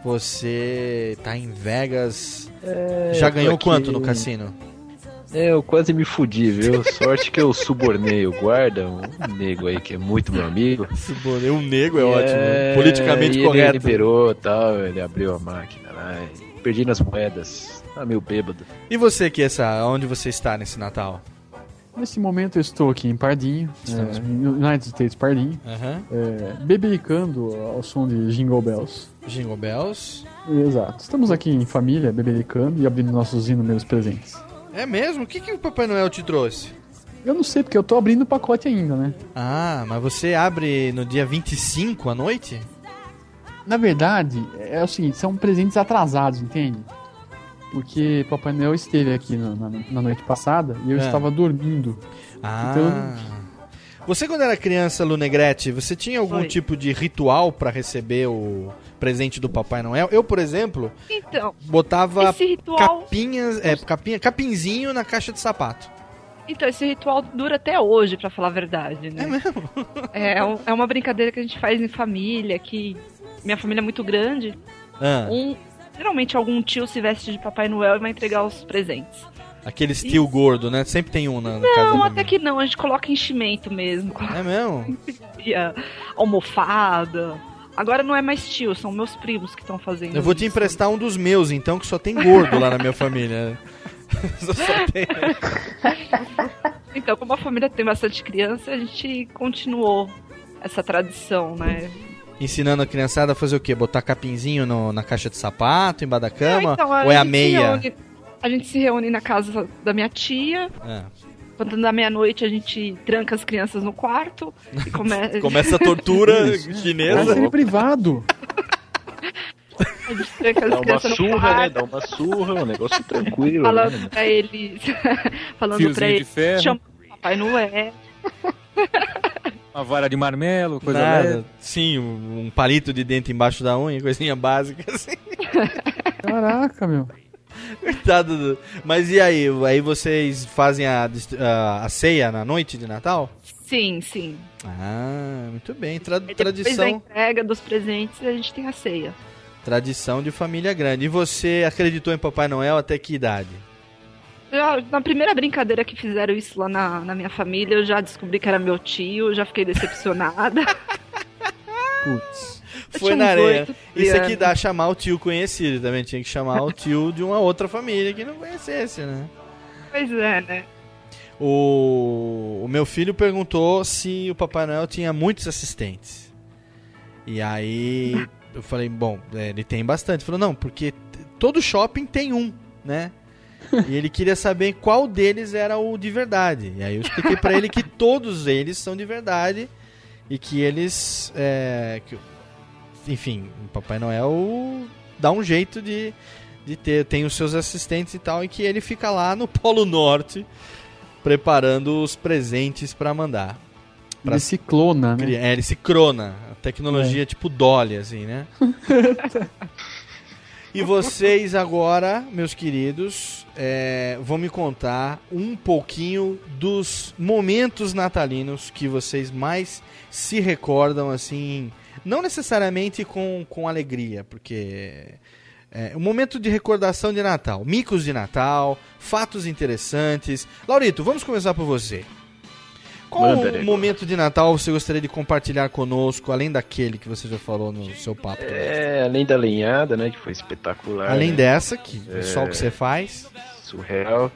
Você tá em Vegas. É, Já ganhou aqui- quanto no cassino? É, eu quase me fudi, viu? Sorte que eu subornei o guarda, um nego aí que é muito meu amigo. Subornei um nego é, É, ótimo. Politicamente e correto. Ele liberou tal, ele abriu a máquina lá, perdi nas moedas. Tá meio bêbado. E você, Kessa, onde você está nesse Natal? Nesse momento eu estou aqui em Pardinho, Estamos- é, United States Pardinho, Aham. é, bebericando ao som de Jingle Bells. Jingle Bells. Exato. Estamos aqui em família, bebericando e abrindo nossos inúmeros presentes. É mesmo? O que, que o Papai Noel te trouxe? Eu não sei, porque eu tô abrindo o pacote ainda, né? Ah, mas você abre no dia 25 à noite? Na verdade, é o seguinte, são presentes atrasados, entende? Porque Papai Noel esteve aqui na, na- na noite passada e eu É. estava dormindo. Ah. Então, Você, quando era criança, Lu Negrete, você tinha algum Oi. tipo de ritual pra receber o presente do Papai Noel? Eu, por exemplo, Então, botava ritual. capinhas, é, capinha, capinzinho na caixa de sapato. Então, esse ritual dura até hoje, pra falar a verdade, né? É mesmo? É, um- é uma brincadeira que a gente faz em família, que minha família é muito grande. Ah, Um, geralmente algum tio se veste de Papai Noel e vai entregar os presentes. aquele tio gordo, né? Sempre tem um na, na casa Não, até que não, a gente coloca enchimento mesmo. É mesmo? Almofada. Agora não é mais tio, são meus primos que estão fazendo. Eu vou te emprestar um dos meus, então, que só tem gordo lá na minha família. Só tem- Então, como a família tem bastante criança, a gente continuou essa tradição, né? Ensinando a criançada a fazer o quê? Botar capinzinho no- na caixa de sapato, embaixo da cama? Então, ou é a gente se meia? reúne- a gente se reúne na casa da minha tia, Ah. Quando dá meia-noite, a gente tranca as crianças no quarto e come... Começa a tortura chinesa. Cárcere privado. a gente tranca as Dá uma crianças no surra, né? Dá uma surra, um negócio tranquilo. Falando né? pra eles. falando Fiozinho pra eles. Chama o Papai Noel. Uma vara de marmelo, coisa Nada. leve. Sim, um, palito de dente embaixo da unha, coisinha básica assim. Caraca, meu. Coitado do... Mas e aí? Aí vocês fazem a, a, a ceia na noite de Natal? Sim, sim. Ah, muito bem. Tra- Depois da tradição, entrega dos presentes, a gente tem a ceia. tradição de família grande. E você acreditou em Papai Noel até que idade? Já, na primeira brincadeira que fizeram isso lá na, na minha família, eu já descobri que era meu tio, já fiquei decepcionada. Putz. Foi na areia. Isso aqui dá chamar o tio conhecido também. Tinha que chamar o tio de uma outra família que não conhecesse, né? Pois é, né? O, o meu filho perguntou se o Papai Noel tinha muitos assistentes. E aí eu falei, bom, é, ele tem bastante. Ele falou, não, porque todo shopping tem um, né? E ele queria saber qual deles era o de verdade. E aí eu expliquei pra ele que todos eles são de verdade e que eles, é, que- enfim, o Papai Noel dá um jeito de, de ter, tem os seus assistentes e tal, e que ele fica lá no Polo Norte preparando os presentes pra mandar. Pra Ele se clona, né? É, ele se crona. A tecnologia tipo Dolly, assim, né? E vocês agora, meus queridos, é, vão me contar um pouquinho dos momentos natalinos que vocês mais se recordam, assim, não necessariamente com, com alegria, porque é um momento de recordação de Natal, micos de Natal, fatos interessantes. Laurito, vamos começar por você. Qual o momento de Natal você gostaria de compartilhar conosco, além daquele que você já falou no seu papo? É, além da lenhada, né, que foi espetacular. Além né? dessa, que é É. só o que você faz. Surreal.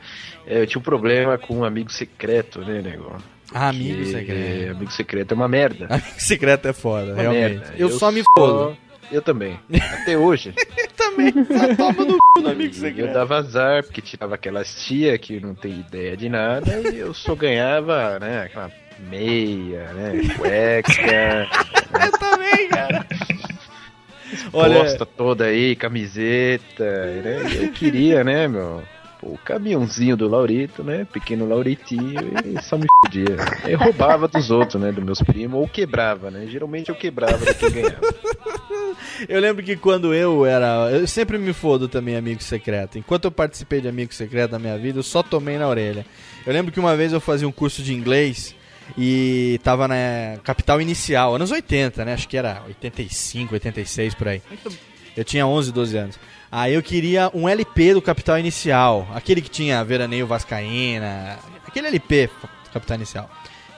É, eu tinha um problema com um amigo secreto, né, nego? Ah, amigo secreto. Amigo secreto é uma merda. Amigo secreto é foda, Uma realmente. merda. Eu, só me fodo. Eu também. Até hoje. também. Só toma no c do amigo secreto. eu dava azar, porque tirava aquelas tia que não tem ideia de nada, e eu só ganhava, né, aquela meia, né, cueca. Eu também, cara. Olha... Olha- Posta toda aí, camiseta, né? Eu queria, né, meu, o caminhãozinho do Laurito, né, pequeno Lauritinho, e só me fudia. Eu roubava dos outros, né, dos meus primos, ou quebrava, né, geralmente eu quebrava do que ganhava. Eu lembro que quando eu era. Eu sempre me fodo também, amigo secreto. Enquanto eu participei de amigo secreto na minha vida, eu só tomei na orelha. Eu lembro que uma vez eu fazia um curso de inglês e tava na capital inicial, anos 80, né? Acho que era 85, 86 por aí. Eu tinha 11, 12 anos. Aí eu queria um LP do Capital Inicial, aquele que tinha Veraneio Vascaína, aquele LP Capital Inicial.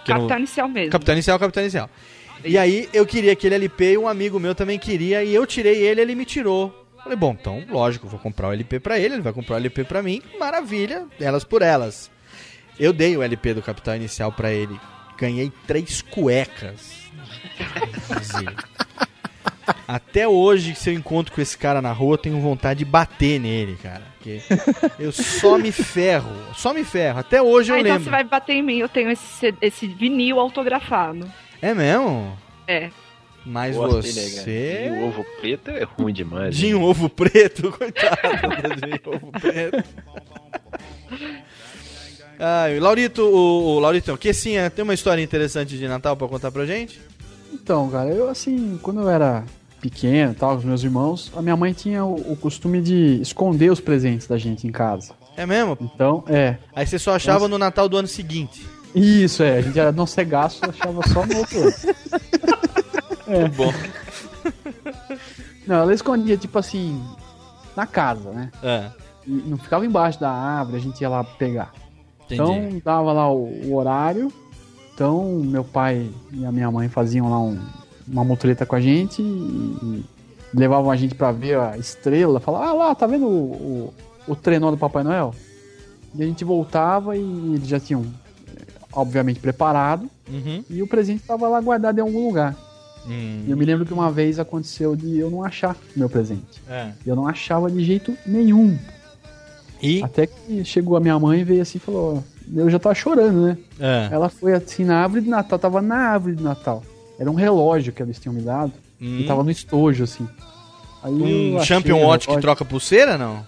Eu não- Capital inicial mesmo. Capital Inicial, Capital Inicial. E aí eu queria aquele LP e um amigo meu também queria e eu tirei ele ele me tirou. Falei, bom, então, lógico, vou comprar o LP pra ele, ele vai comprar o LP pra mim, maravilha, elas por elas. Eu dei o LP do Capital Inicial pra ele, ganhei três cuecas. Até hoje, se eu encontro com esse cara na rua, eu tenho vontade de bater nele, cara. Porque eu só me ferro, só me ferro. Até hoje eu ah, então lembro. você vai bater em mim, eu tenho esse, esse vinil autografado. É mesmo? É. Mas você. o ovo preto é ruim demais. De um né? ovo preto, coitado de ovo preto. Ai, Laurito, o, o Lauritão, que sim, é, tem uma história interessante de Natal pra contar pra gente? Então, cara, eu assim, quando eu era pequeno e tal, com os meus irmãos, a minha mãe tinha o, o costume de esconder os presentes da gente em casa. É mesmo? Então, é. Aí você só achava no Natal do ano seguinte. Isso, é. A gente era não cegaço, achava só no outro ano. É. bom. Não, ela escondia, tipo assim, na casa, né? É. E não ficava embaixo da árvore, a gente ia lá pegar. Entendi. Então, dava lá o, o horário. Então, meu pai e a minha mãe faziam lá um- uma mutreta com a gente e, e levavam a gente pra ver a estrela. Falavam, ah lá, tá vendo o, o, o trenó do Papai Noel? E a gente voltava e eles já tinham, eh, obviamente, preparado. Uhum. E o presente tava lá guardado em algum lugar. Hum. E eu me lembro que uma vez aconteceu de eu não achar meu presente. É. E eu não achava de jeito nenhum. Até que chegou a minha mãe e veio assim e falou: Eu já tava chorando, né? É. Ela foi assim na árvore de Natal, tava na árvore de Natal. Era um relógio que eles tinham me dado Hum. e tava no estojo, assim. Aí Um Champion Watch que troca pulseira, não?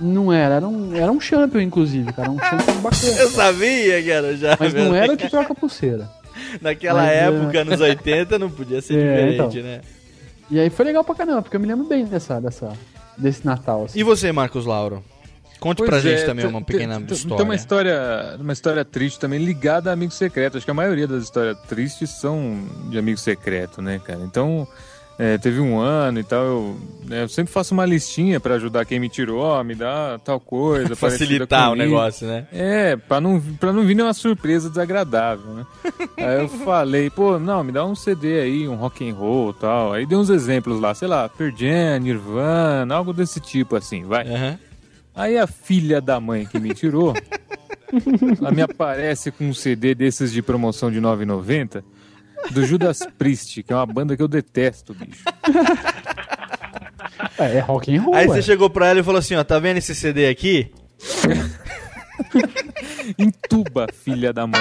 Não era, era um, era um champion, inclusive, cara. Um champion bacana. Eu sabia que era já. Mas não era o que troca pulseira. Naquela Mas, é. época, anos 80, não podia ser É, diferente, então. né? E aí foi legal pra caramba, porque eu me lembro bem dessa, dessa, desse Natal. Assim. E você, Marcos Lauro? Conte Pois pra gente é, também tem- uma pequena história. Tem uma história, uma história triste também ligada a amigo secreto. Acho que a maioria das histórias tristes são de amigo secreto, né, cara? Então, é, teve um ano e tal. Eu, né, eu sempre faço uma listinha pra ajudar quem me tirou, ó, me dá tal coisa. Facilitar o negócio, né? É, pra não, pra não vir nenhuma surpresa desagradável, né? aí eu falei, pô, não, me dá um CD aí, um rock and roll e tal. Aí dei uns exemplos lá, sei lá, Pearl Jam, Nirvana, algo desse tipo assim, vai. Aí a filha da mãe que me tirou, ela me aparece com um CD desses de promoção de 9,90 do Judas Priest, que é uma banda que eu detesto, bicho. É, é rock and roll. Aí ué. você chegou pra ela e falou assim, ó, tá vendo esse CD aqui? Entuba, filha da mãe.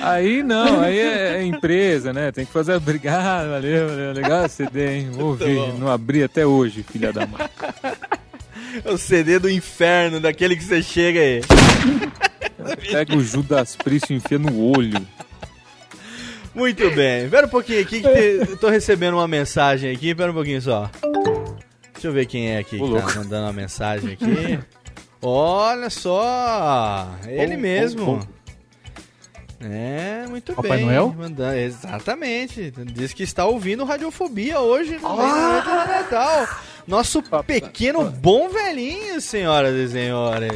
Aí não, aí é, é empresa, né? Tem que fazer. Obrigado, valeu, valeu. Legal CD, hein? Vou ouvir. Não abri até hoje, filha da mãe. O CD do inferno, daquele que você chega aí. Pega o Judas Priest e enfia no olho. Muito bem. Espera um pouquinho aqui que te- eu tô recebendo uma mensagem aqui. Espera um pouquinho só. Deixa eu ver quem é aqui Ô, que louco. tá mandando uma mensagem aqui. Olha só! Ele Bom, mesmo. bom, bom. É, muito Papai bem. Noel? Mandando, exatamente. Diz que está ouvindo Radiofobia hoje no meio Ah! Natal. Nosso pequeno bom velhinho, senhoras e senhores.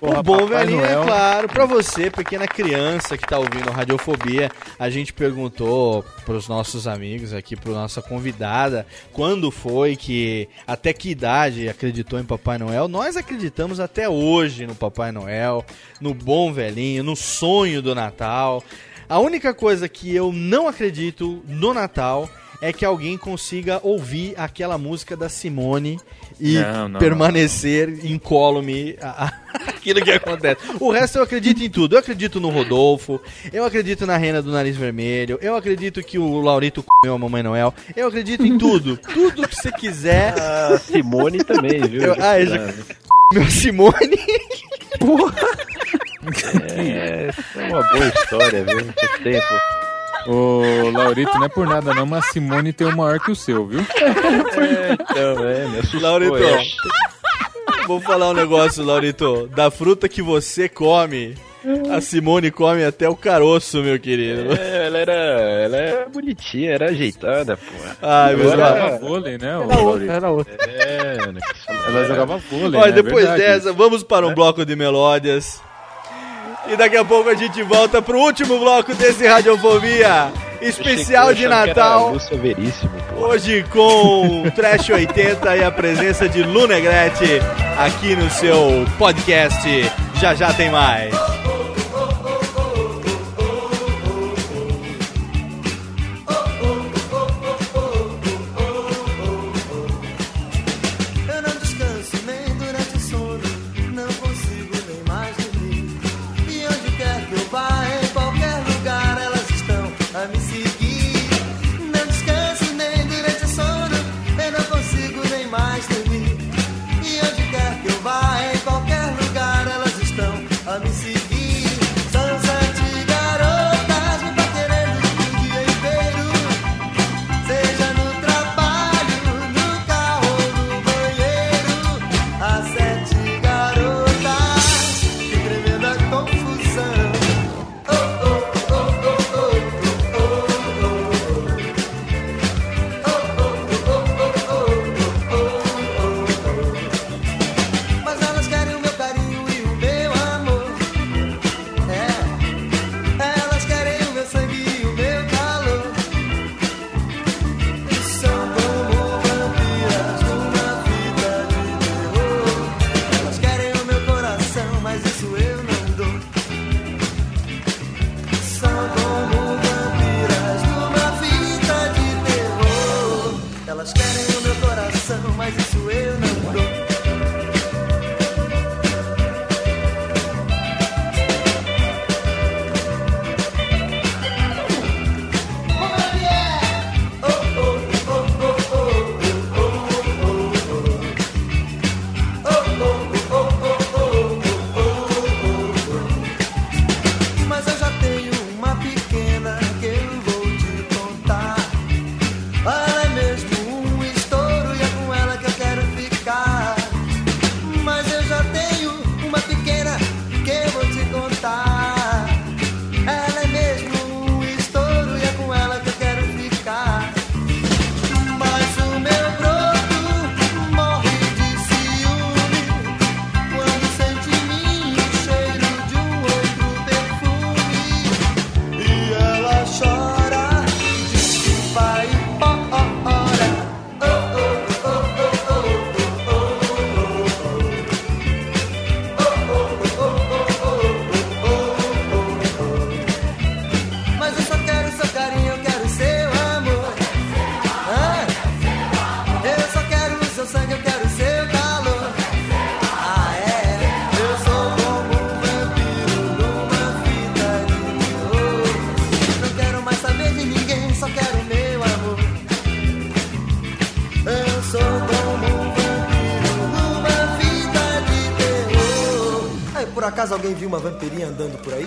Porra, o bom velhinho, Noel. é claro. Pra você, pequena criança que tá ouvindo Radiofobia, a gente perguntou pros nossos amigos aqui, pro nossa convidada, quando foi que, até que idade acreditou em Papai Noel. Nós acreditamos até hoje no Papai Noel, no bom velhinho, no sonho do Natal. A única coisa que eu não acredito no Natal é que alguém consiga ouvir aquela música da Simone e Não, não, permanecer incólume a- a- aquilo que acontece. O resto eu acredito em tudo. Eu acredito no Rodolfo, eu acredito na Rena do Nariz Vermelho, eu acredito que o Laurito comeu a Mamãe Noel, eu acredito em tudo. Tudo que você quiser. A Simone também, viu? Eu, ah, eu já... Meu Simone. É, é uma boa história, viu? Faz tempo. Ô, Laurito, não é por nada não, mas Simone tem um maior que o seu, viu? É, então, é, me assustou. Laurito, é. vou falar um negócio, Laurito. Da fruta que você come, a Simone come até o caroço, meu querido. É, ela era, ela era bonitinha, era ajeitada, pô. Ai, meu Ela jogava vôlei, né? Era outra, Laurito? era outra. É, né, Ela jogava vôlei, Olha, né? depois Verdade. dessa, vamos para um bloco de melódias. E daqui a pouco a gente volta pro último bloco desse Radiofobia. Especial de Natal. Hoje com Trash 80 e a presença de Lu Negrete aqui no seu podcast. Já já tem mais. Uma vampirinha andando por aí?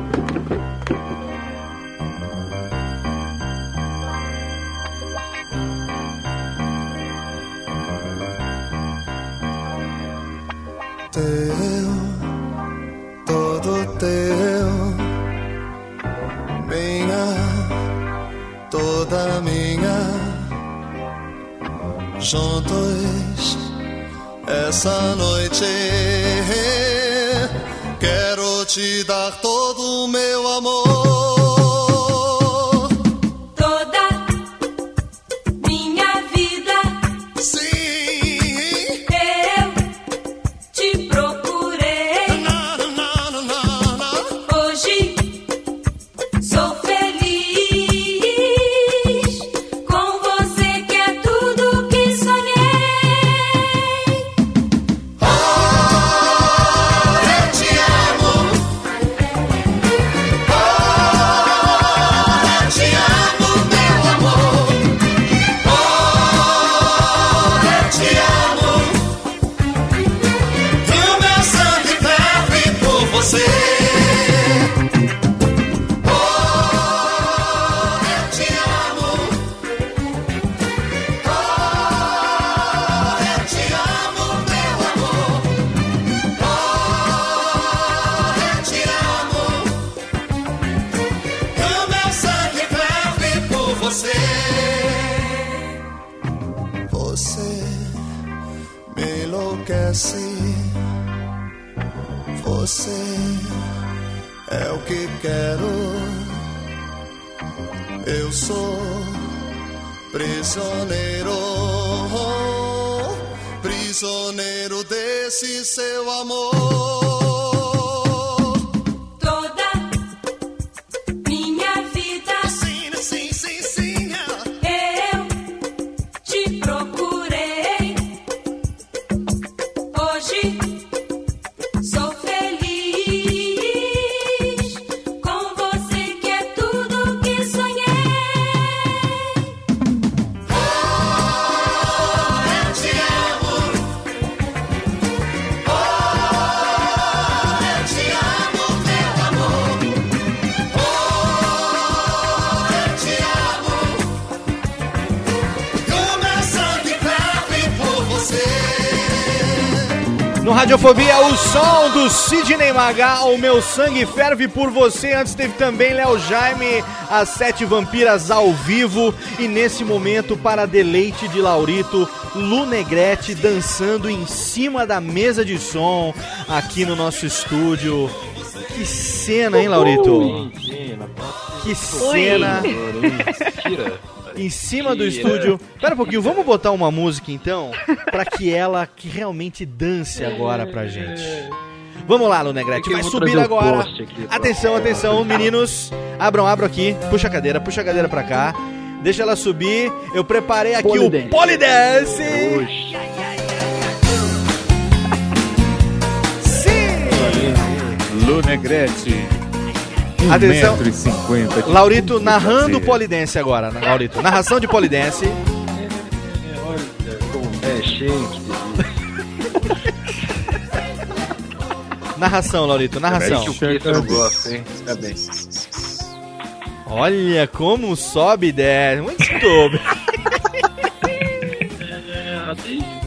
Prisioneiro desse seu amor. Radiofobia, o som do Sidney Magal, o meu sangue ferve por você. Antes teve também Léo Jaime, as sete vampiras ao vivo. E nesse momento, para deleite de Laurito, Lu Negrete dançando em cima da mesa de som aqui no nosso estúdio. Que cena, hein, Laurito? Que cena. Em cima do estúdio. Pera um pouquinho, vamos botar uma música então, pra que ela que realmente dance agora pra gente. Vamos lá, Lu Negrete, É que eu vai subir agora. aqui Atenção, atenção, meninos. Abram, abram aqui. Puxa a cadeira, puxa a cadeira pra cá. Deixa ela subir. Eu preparei aqui Polydance. o Polydance. Lu Negrete. Atenção. 1,50m. de Laurito narrando fazer. Polidense agora, né, Laurito. Narração de Polidense. É, gente. Narração, Laurito, narração. que o Peter eu gosto, hein? Tá bem. Olha como sobe e desce. Muito.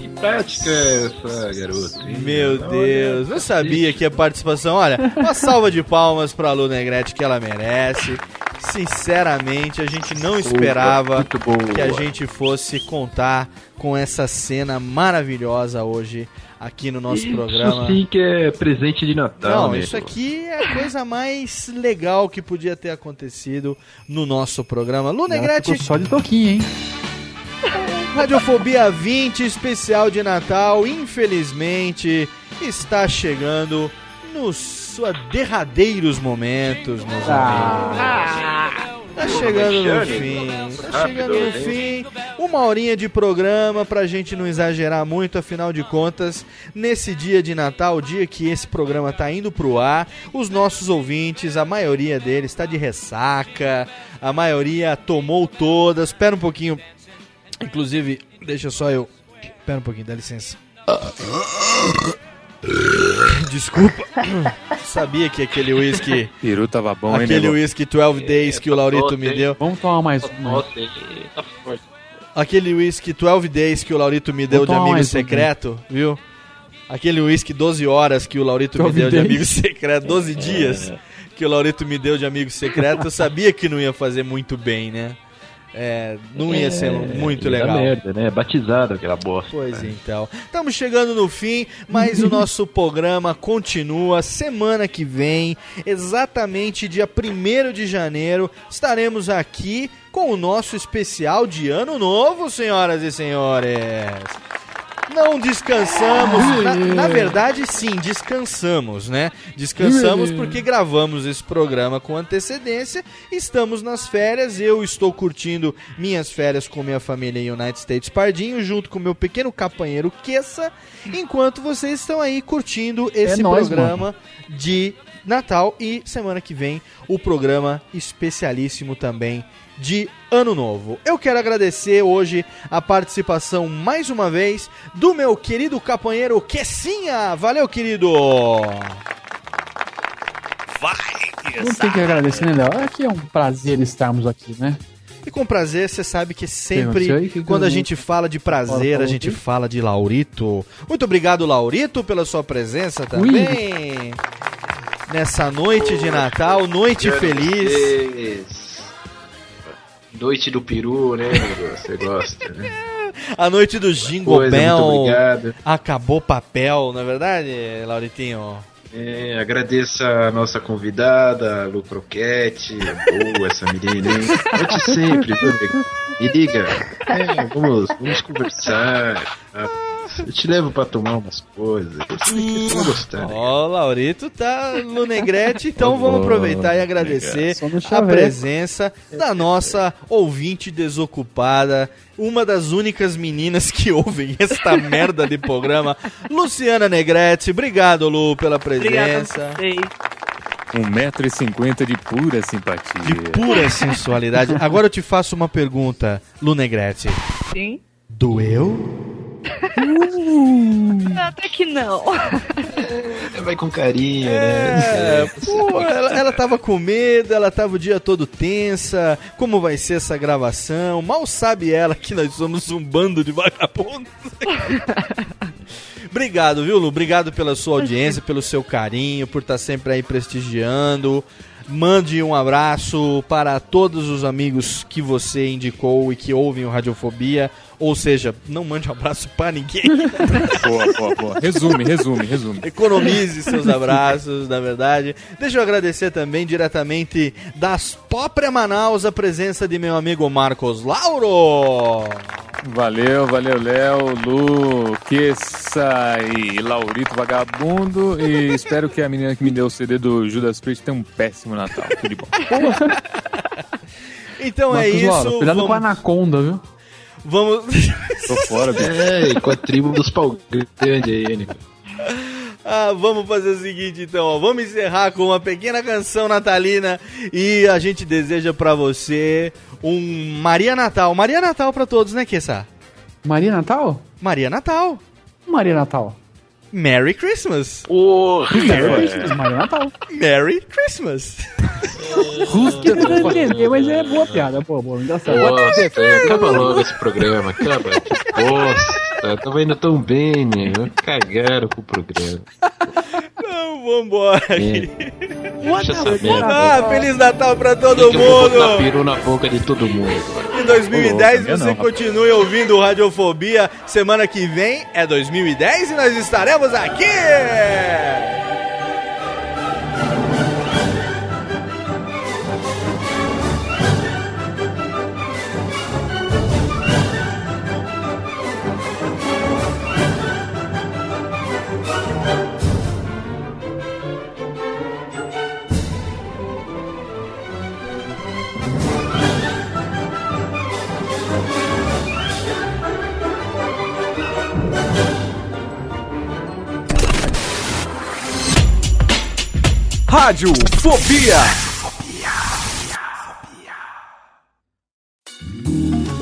Que tática é essa, garoto? hein? Meu Deus, eu sabia que a participação. Olha, uma salva de palmas pra Lu Negrete que ela merece. Sinceramente, a gente não esperava boa. que a gente fosse contar com essa cena maravilhosa hoje aqui no nosso programa. Isso sim que é presente de Natal, Não, né? isso aqui é a coisa mais legal que podia ter acontecido no nosso programa. Lu Negrete, só de toquinho, hein? Radiofobia 20, especial de Natal, infelizmente está chegando nos seus derradeiros momentos, meus amigos. Tá chegando no fim, tá chegando no fim. Uma horinha de programa pra gente não exagerar muito, afinal de contas, nesse dia de Natal, o dia que esse programa tá indo pro ar, os nossos ouvintes, a maioria deles está de ressaca, a maioria tomou todas. Espera um pouquinho, inclusive, deixa só eu. Espera um pouquinho, dá licença. Desculpa. Sabia que aquele whisky. Peru tava bom, hein, Aquele whisky 12 Days que o Laurito me deu. Vamos tomar mais um. Ele tá. Aquele whisky 12 Days que o Laurito me deu de amigo um, secreto, viu? Aquele whisky 12 horas que o Laurito me 12 deu de amigo secreto, 12 dias que o Laurito me deu de amigo secreto, eu sabia que não ia fazer muito bem, né? É, não ia ser muito dar legal. merda, né? Batizado aquela bosta. Pois então. Estamos chegando no fim, mas o nosso programa continua. Semana que vem, exatamente dia 1 de janeiro, estaremos aqui com o nosso especial de Ano Novo, senhoras e senhores. Não descansamos. Na, na verdade, sim, descansamos, né? Descansamos porque gravamos esse programa com antecedência. Estamos nas férias. Eu estou curtindo minhas férias com minha família em United States Pardinho, junto com meu pequeno companheiro Kessa, enquanto vocês estão aí curtindo esse nóis, programa de Natal e semana que vem o programa especialíssimo também de Ano Novo. Eu quero agradecer hoje a participação mais uma vez do meu querido capanheiro Kessinha. Valeu, querido! Não tem que agradecer, né, Léo? É que é um prazer estarmos aqui, né? E com prazer, você sabe que sempre, aí? Que quando a eu- gente fala de prazer, a gente fala de Laurito. Muito obrigado, Laurito, pela sua presença também. Nessa noite de Natal, noite feliz. Noite do peru, né? Você gosta, né? A noite do Jingle Coisa, Bell. muito obrigado. Acabou papel, não é verdade, Lauritinho? É, agradeço a nossa convidada, a Lu Croquete. Boa essa menina, hein? Volte sempre, viu? Me liga. É, vamos, vamos conversar. tá? Eu te levo pra tomar umas coisas. Eu sei que vocês vão gostar. né? Ó, o Laurito tá no Negrete, então Tá vamos bom, aproveitar e agradecer a presença da nossa ouvinte desocupada, uma das únicas meninas que ouvem esta merda de programa, Luciana Negrete. Obrigado, Lu, pela presença. 1,50m de pura simpatia. De pura sensualidade. Agora eu te faço uma pergunta, Lu Negrete. Sim. Doeu? Até que não. Vai com carinho, É, né? pô, ela, ela tava com medo, ela tava o dia todo tensa. Como vai ser essa gravação? Mal sabe ela que nós somos um bando de vagabundos. Obrigado, viu, Lu? Obrigado pela sua audiência, pelo seu carinho, por estar sempre aí prestigiando. Mande um abraço para todos os amigos que você indicou e que ouvem o Radiofobia. Ou seja, não mande um abraço para ninguém. Boa, boa, boa. Resume, resume, resume. Economize seus abraços, na verdade. Deixa eu agradecer também diretamente das Própria Manaus a presença de meu amigo Marcos Lauro. Valeu, valeu, Léo, Lu, Kessa e Laurito Vagabundo. E espero que a menina que me deu o CD do Judas Priest tenha um péssimo Natal. Tudo de bom. Então é Marcos isso. Lauro, cuidado vamos, com a anaconda, viu? Vamos, Tô fora, bicho. É, e com a tribo dos pau grande aí, né? Ah, vamos fazer o seguinte então, ó. vamos encerrar com uma pequena canção natalina e a gente deseja pra você um Maria Natal. Maria Natal pra todos, né, Kessa? Maria Natal? Maria Natal. Maria Natal. Merry Christmas. Porra! Merry Christmas, Maria Natal. Merry Christmas. Não vai entender, mas é boa piada, boa, boa, engraçado. Nossa, acaba logo esse programa, acaba. Que bosta, tava indo tão bem, né? Cagaram com o programa. Não, vambora. É. Deixa sabendo. Ah, Feliz Natal pra todo Eu mundo! peru na boca de todo mundo. Em 2010 Ô, louco, você não, continue ouvindo Radiofobia. Semana que vem é 2010 e nós estaremos aqui! Rádio Fobia.